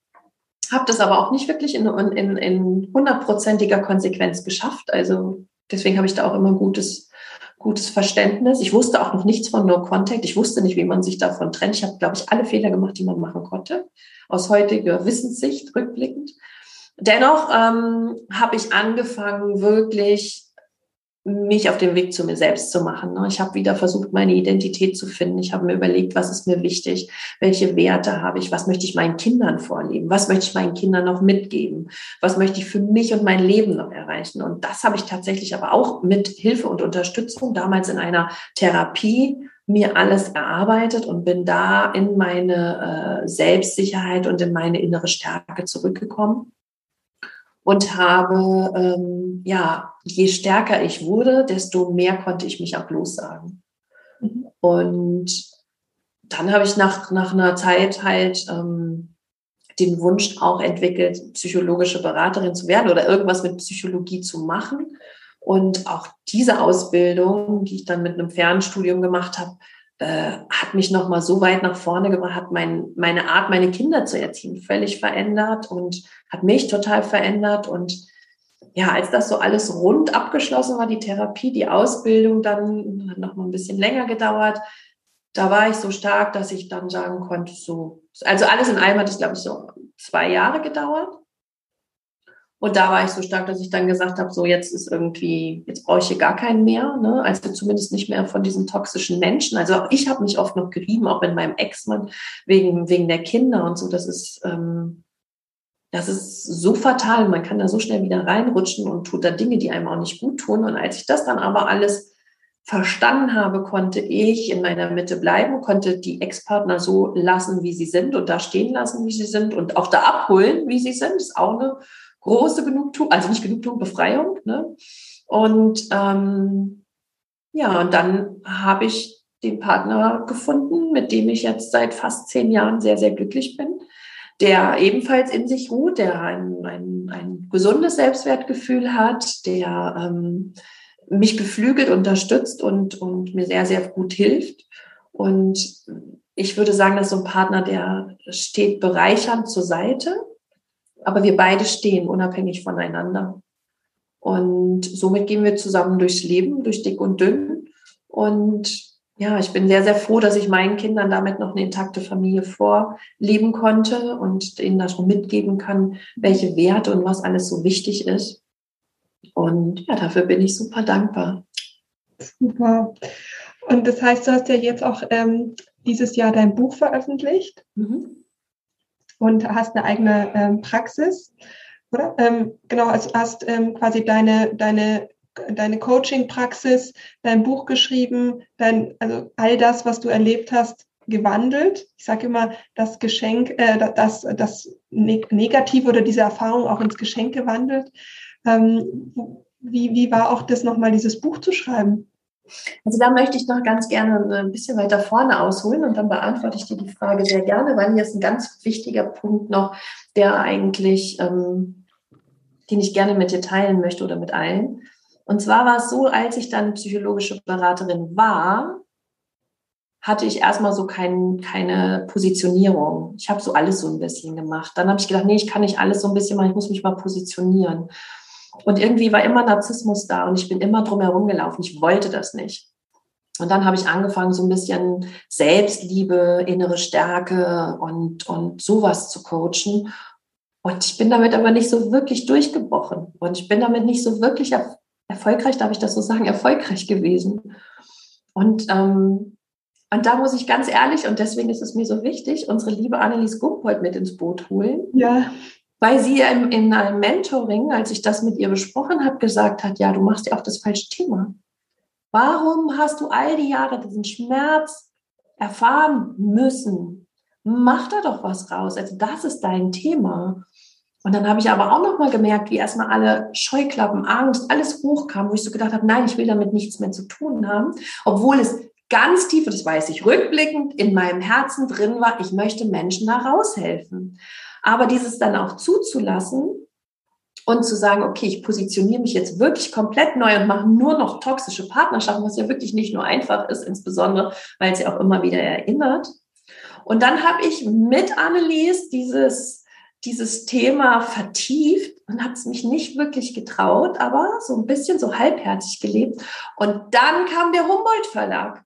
habe das aber auch nicht wirklich in, in, in hundertprozentiger Konsequenz geschafft. Also deswegen habe ich da auch immer ein gutes gutes Verständnis. Ich wusste auch noch nichts von No Contact. Ich wusste nicht, wie man sich davon trennt. Ich habe, glaube ich, alle Fehler gemacht, die man machen konnte, aus heutiger Wissenssicht rückblickend. Dennoch ähm, habe ich angefangen, wirklich mich auf den Weg zu mir selbst zu machen. Ne? Ich habe wieder versucht, meine Identität zu finden. Ich habe mir überlegt, was ist mir wichtig, welche Werte habe ich, was möchte ich meinen Kindern vorleben, was möchte ich meinen Kindern noch mitgeben, was möchte ich für mich und mein Leben noch erreichen. Und das habe ich tatsächlich aber auch mit Hilfe und Unterstützung damals in einer Therapie mir alles erarbeitet und bin da in meine äh, Selbstsicherheit und in meine innere Stärke zurückgekommen und habe, ähm, ja, je stärker ich wurde, desto mehr konnte ich mich auch lossagen. Mhm. Und dann habe ich nach, nach einer Zeit halt ähm, den Wunsch auch entwickelt, psychologische Beraterin zu werden oder irgendwas mit Psychologie zu machen. Und auch diese Ausbildung, die ich dann mit einem Fernstudium gemacht habe, äh, hat mich noch mal so weit nach vorne gebracht, hat mein, meine Art, meine Kinder zu erziehen, völlig verändert und hat mich total verändert. Und ja, als das so alles rund abgeschlossen war, die Therapie, die Ausbildung, dann hat noch mal ein bisschen länger gedauert. Da war ich so stark, dass ich dann sagen konnte, so, also alles in allem hat es, glaube ich, so zwei Jahre gedauert. Und da war ich so stark, dass ich dann gesagt habe, so jetzt ist irgendwie, jetzt brauche ich hier gar keinen mehr, ne? also zumindest nicht mehr von diesen toxischen Menschen. Also auch ich habe mich oft noch gerieben, auch mit meinem Ex-Mann, wegen, wegen der Kinder und so. Das ist, ähm, das ist so fatal. Man kann da so schnell wieder reinrutschen und tut da Dinge, die einem auch nicht gut tun. Und als ich das dann aber alles verstanden habe, konnte ich in meiner Mitte bleiben, konnte die Ex-Partner so lassen, wie sie sind und da stehen lassen, wie sie sind und auch da abholen, wie sie sind. Das ist auch eine große Genugtuung, also nicht Genugtuung, Befreiung. Ne? Und ähm, ja, und dann habe ich den Partner gefunden, mit dem ich jetzt seit fast zehn Jahren sehr, sehr glücklich bin, der ebenfalls in sich ruht, der ein, ein, ein gesundes Selbstwertgefühl hat, der ähm, mich beflügelt, unterstützt und, und mir sehr, sehr gut hilft. Und ich würde sagen, dass so ein Partner, der steht bereichernd zur Seite aber wir beide stehen unabhängig voneinander. Und somit gehen wir zusammen durchs Leben, durch dick und dünn. Und ja, ich bin sehr, sehr froh, dass ich meinen Kindern damit noch eine intakte Familie vorleben konnte und ihnen da schon mitgeben kann, welche Werte und was alles so wichtig ist. Und ja, dafür bin ich super dankbar. Super. Und das heißt, du hast ja jetzt auch ähm, dieses Jahr dein Buch veröffentlicht mhm. Und hast eine eigene ähm, Praxis, oder? Ähm, genau, also hast ähm, quasi deine, deine, deine Coaching-Praxis, dein Buch geschrieben, dein, also all das, was du erlebt hast, gewandelt. Ich sage immer, das Geschenk, äh, das, das Negative oder diese Erfahrung auch ins Geschenk gewandelt. Ähm, wie, wie war auch das nochmal, dieses Buch zu schreiben? Also da möchte ich noch ganz gerne ein bisschen weiter vorne ausholen und dann beantworte ich dir die Frage sehr gerne, weil hier ist ein ganz wichtiger Punkt noch, der eigentlich, ähm, den ich gerne mit dir teilen möchte oder mit allen. Und zwar war es so, als ich dann psychologische Beraterin war, hatte ich erstmal so kein, keine Positionierung. Ich habe so alles so ein bisschen gemacht. Dann habe ich gedacht, nee, ich kann nicht alles so ein bisschen machen, ich muss mich mal positionieren. Und irgendwie war immer Narzissmus da und ich bin immer drum herum gelaufen. Ich wollte das nicht. Und dann habe ich angefangen, so ein bisschen Selbstliebe, innere Stärke und, und sowas zu coachen. Und ich bin damit aber nicht so wirklich durchgebrochen. Und ich bin damit nicht so wirklich er erfolgreich, darf ich das so sagen, erfolgreich gewesen. Und, ähm, und da muss ich ganz ehrlich, und deswegen ist es mir so wichtig, unsere liebe Annelies Gumpold mit ins Boot holen. Ja weil sie in, in einem Mentoring, als ich das mit ihr besprochen habe, gesagt hat, ja, du machst ja auch das falsche Thema. Warum hast du all die Jahre diesen Schmerz erfahren müssen? Mach da doch was raus. Also das ist dein Thema. Und dann habe ich aber auch noch mal gemerkt, wie erstmal alle Scheuklappen, Angst, alles hochkam, wo ich so gedacht habe, nein, ich will damit nichts mehr zu tun haben, obwohl es ganz tief, das weiß ich rückblickend, in meinem Herzen drin war, ich möchte Menschen da raushelfen. Aber dieses dann auch zuzulassen und zu sagen, okay, ich positioniere mich jetzt wirklich komplett neu und mache nur noch toxische Partnerschaften, was ja wirklich nicht nur einfach ist, insbesondere, weil es ja auch immer wieder erinnert. Und dann habe ich mit Annelies dieses, dieses Thema vertieft und habe es mich nicht wirklich getraut, aber so ein bisschen so halbherzig gelebt. Und dann kam der Humboldt Verlag.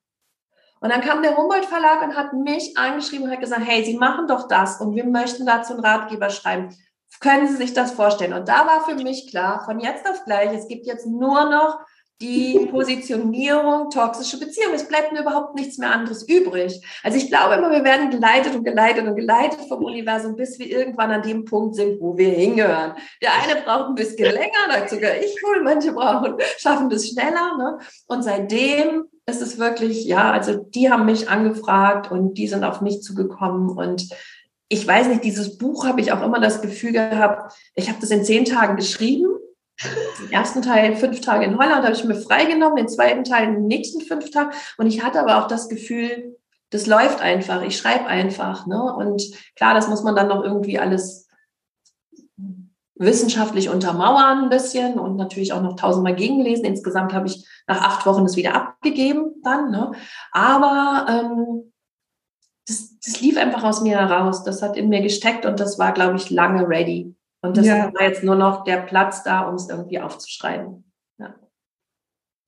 Und dann kam der Humboldt Verlag und hat mich angeschrieben und hat gesagt, hey, Sie machen doch das und wir möchten dazu einen Ratgeber schreiben. Können Sie sich das vorstellen? Und da war für mich klar, von jetzt auf gleich, es gibt jetzt nur noch die Positionierung toxische Beziehung. Es bleibt mir überhaupt nichts mehr anderes übrig. Also ich glaube immer, wir werden geleitet und geleitet und geleitet vom Universum, bis wir irgendwann an dem Punkt sind, wo wir hingehören. Der eine braucht ein bisschen länger, sogar ich wohl, manche brauchen, schaffen das schneller. Ne? Und seitdem ist es wirklich, ja, also die haben mich angefragt und die sind auf mich zugekommen und ich weiß nicht, dieses Buch habe ich auch immer das Gefühl gehabt, ich habe das in zehn Tagen geschrieben den ersten Teil fünf Tage in Holland habe ich mir freigenommen, den zweiten Teil den nächsten fünf Tagen. Und ich hatte aber auch das Gefühl, das läuft einfach, ich schreibe einfach. Ne? Und klar, das muss man dann noch irgendwie alles wissenschaftlich untermauern ein bisschen und natürlich auch noch tausendmal gegenlesen. Insgesamt habe ich nach acht Wochen das wieder abgegeben dann. Ne? Aber ähm, das, das lief einfach aus mir heraus. Das hat in mir gesteckt und das war, glaube ich, lange ready. Und das ja. war jetzt nur noch der Platz da, um es irgendwie aufzuschreiben. Ja.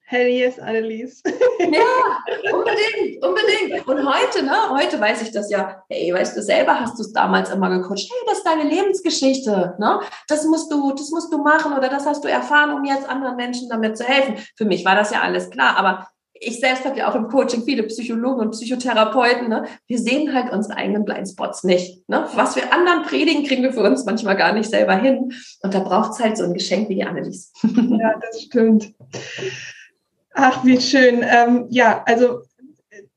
Hell yes, Annelies. ja, unbedingt, unbedingt. Und heute, ne, heute weiß ich das ja, hey, weißt du, selber hast du es damals immer gecoacht, hey, das ist deine Lebensgeschichte, ne? Das musst du, das musst du machen oder das hast du erfahren, um jetzt anderen Menschen damit zu helfen. Für mich war das ja alles klar, aber ich selbst habe ja auch im Coaching viele Psychologen und Psychotherapeuten. Ne? Wir sehen halt unsere eigenen Blindspots nicht. Ne? Was wir anderen predigen, kriegen wir für uns manchmal gar nicht selber hin. Und da braucht es halt so ein Geschenk wie die Annelies. Ja, das stimmt. Ach, wie schön. Ähm, ja, also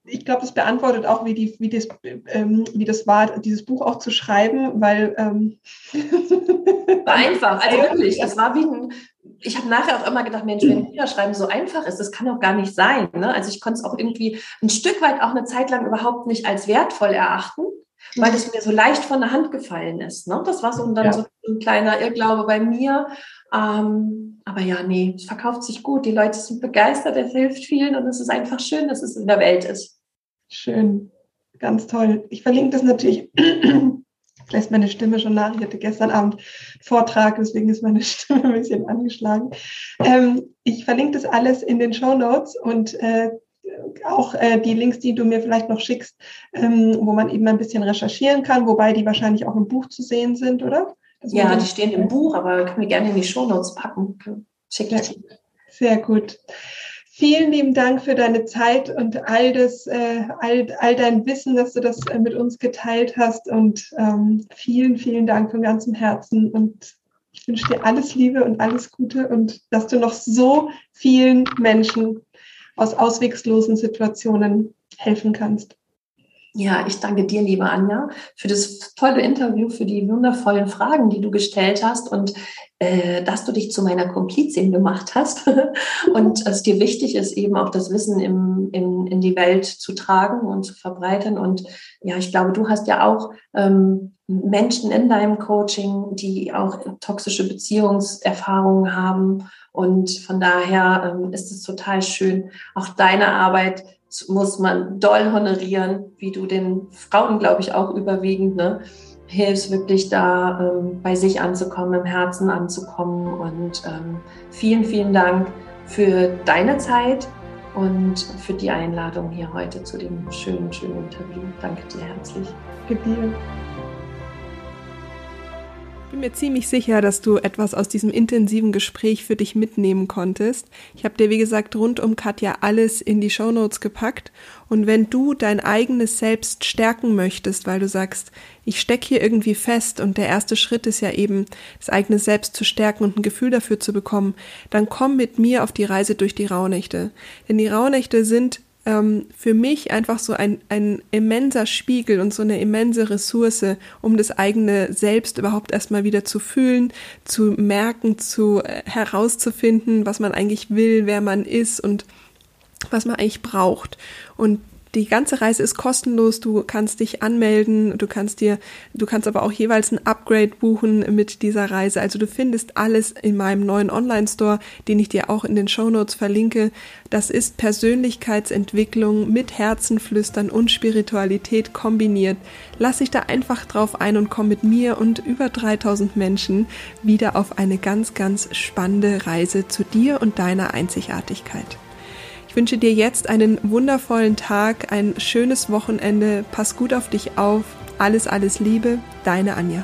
ich glaube, das beantwortet auch, wie, die, wie, das, ähm, wie das war, dieses Buch auch zu schreiben, weil ähm war einfach, also wirklich, es war wie ein, ich habe nachher auch immer gedacht, Mensch, wenn Niederschreiben so einfach ist, das kann doch gar nicht sein. Ne? Also ich konnte es auch irgendwie ein Stück weit auch eine Zeit lang überhaupt nicht als wertvoll erachten, weil es mir so leicht von der Hand gefallen ist. Ne? Das war so dann ja. so ein kleiner Irrglaube bei mir. Ähm, aber ja, nee, es verkauft sich gut. Die Leute sind begeistert, es hilft vielen und es ist einfach schön, dass es in der Welt ist. Schön, ganz toll. Ich verlinke das natürlich lässt meine Stimme schon nach. Ich hatte gestern Abend Vortrag, deswegen ist meine Stimme ein bisschen angeschlagen. Ähm, ich verlinke das alles in den Show Notes und äh, auch äh, die Links, die du mir vielleicht noch schickst, ähm, wo man eben ein bisschen recherchieren kann, wobei die wahrscheinlich auch im Buch zu sehen sind, oder? ja, die stehen im Buch, aber können wir gerne in die Shownotes packen. Schick ja, Sehr gut. Vielen lieben Dank für deine Zeit und all das, äh, all, all dein Wissen, dass du das äh, mit uns geteilt hast. Und ähm, vielen, vielen Dank von ganzem Herzen. Und ich wünsche dir alles Liebe und alles Gute und dass du noch so vielen Menschen aus auswegslosen Situationen helfen kannst. Ja, ich danke dir, liebe Anja, für das tolle Interview, für die wundervollen Fragen, die du gestellt hast und äh, dass du dich zu meiner Komplizin gemacht hast und es dir wichtig ist, eben auch das Wissen im, im, in die Welt zu tragen und zu verbreiten. Und ja, ich glaube, du hast ja auch ähm, Menschen in deinem Coaching, die auch toxische Beziehungserfahrungen haben. Und von daher ähm, ist es total schön, auch deine Arbeit muss man doll honorieren, wie du den Frauen, glaube ich, auch überwiegend, ne, hilfst wirklich da ähm, bei sich anzukommen, im Herzen anzukommen. Und ähm, vielen, vielen Dank für deine Zeit und für die Einladung hier heute zu dem schönen, schönen Interview. Danke dir herzlich. Dir bin mir ziemlich sicher, dass du etwas aus diesem intensiven Gespräch für dich mitnehmen konntest. Ich habe dir, wie gesagt, rund um Katja alles in die Show Notes gepackt. Und wenn du dein eigenes Selbst stärken möchtest, weil du sagst, ich stecke hier irgendwie fest und der erste Schritt ist ja eben, das eigene Selbst zu stärken und ein Gefühl dafür zu bekommen, dann komm mit mir auf die Reise durch die Rauhnächte. Denn die Rauhnächte sind ähm, für mich einfach so ein, ein immenser Spiegel und so eine immense Ressource, um das eigene Selbst überhaupt erstmal wieder zu fühlen, zu merken, zu äh, herauszufinden, was man eigentlich will, wer man ist und was man eigentlich braucht. Und die ganze Reise ist kostenlos. Du kannst dich anmelden. Du kannst dir, du kannst aber auch jeweils ein Upgrade buchen mit dieser Reise. Also du findest alles in meinem neuen Online-Store, den ich dir auch in den Show Notes verlinke. Das ist Persönlichkeitsentwicklung mit Herzenflüstern und Spiritualität kombiniert. Lass dich da einfach drauf ein und komm mit mir und über 3000 Menschen wieder auf eine ganz, ganz spannende Reise zu dir und deiner Einzigartigkeit. Ich wünsche dir jetzt einen wundervollen Tag, ein schönes Wochenende. Pass gut auf dich auf. Alles, alles Liebe, deine Anja.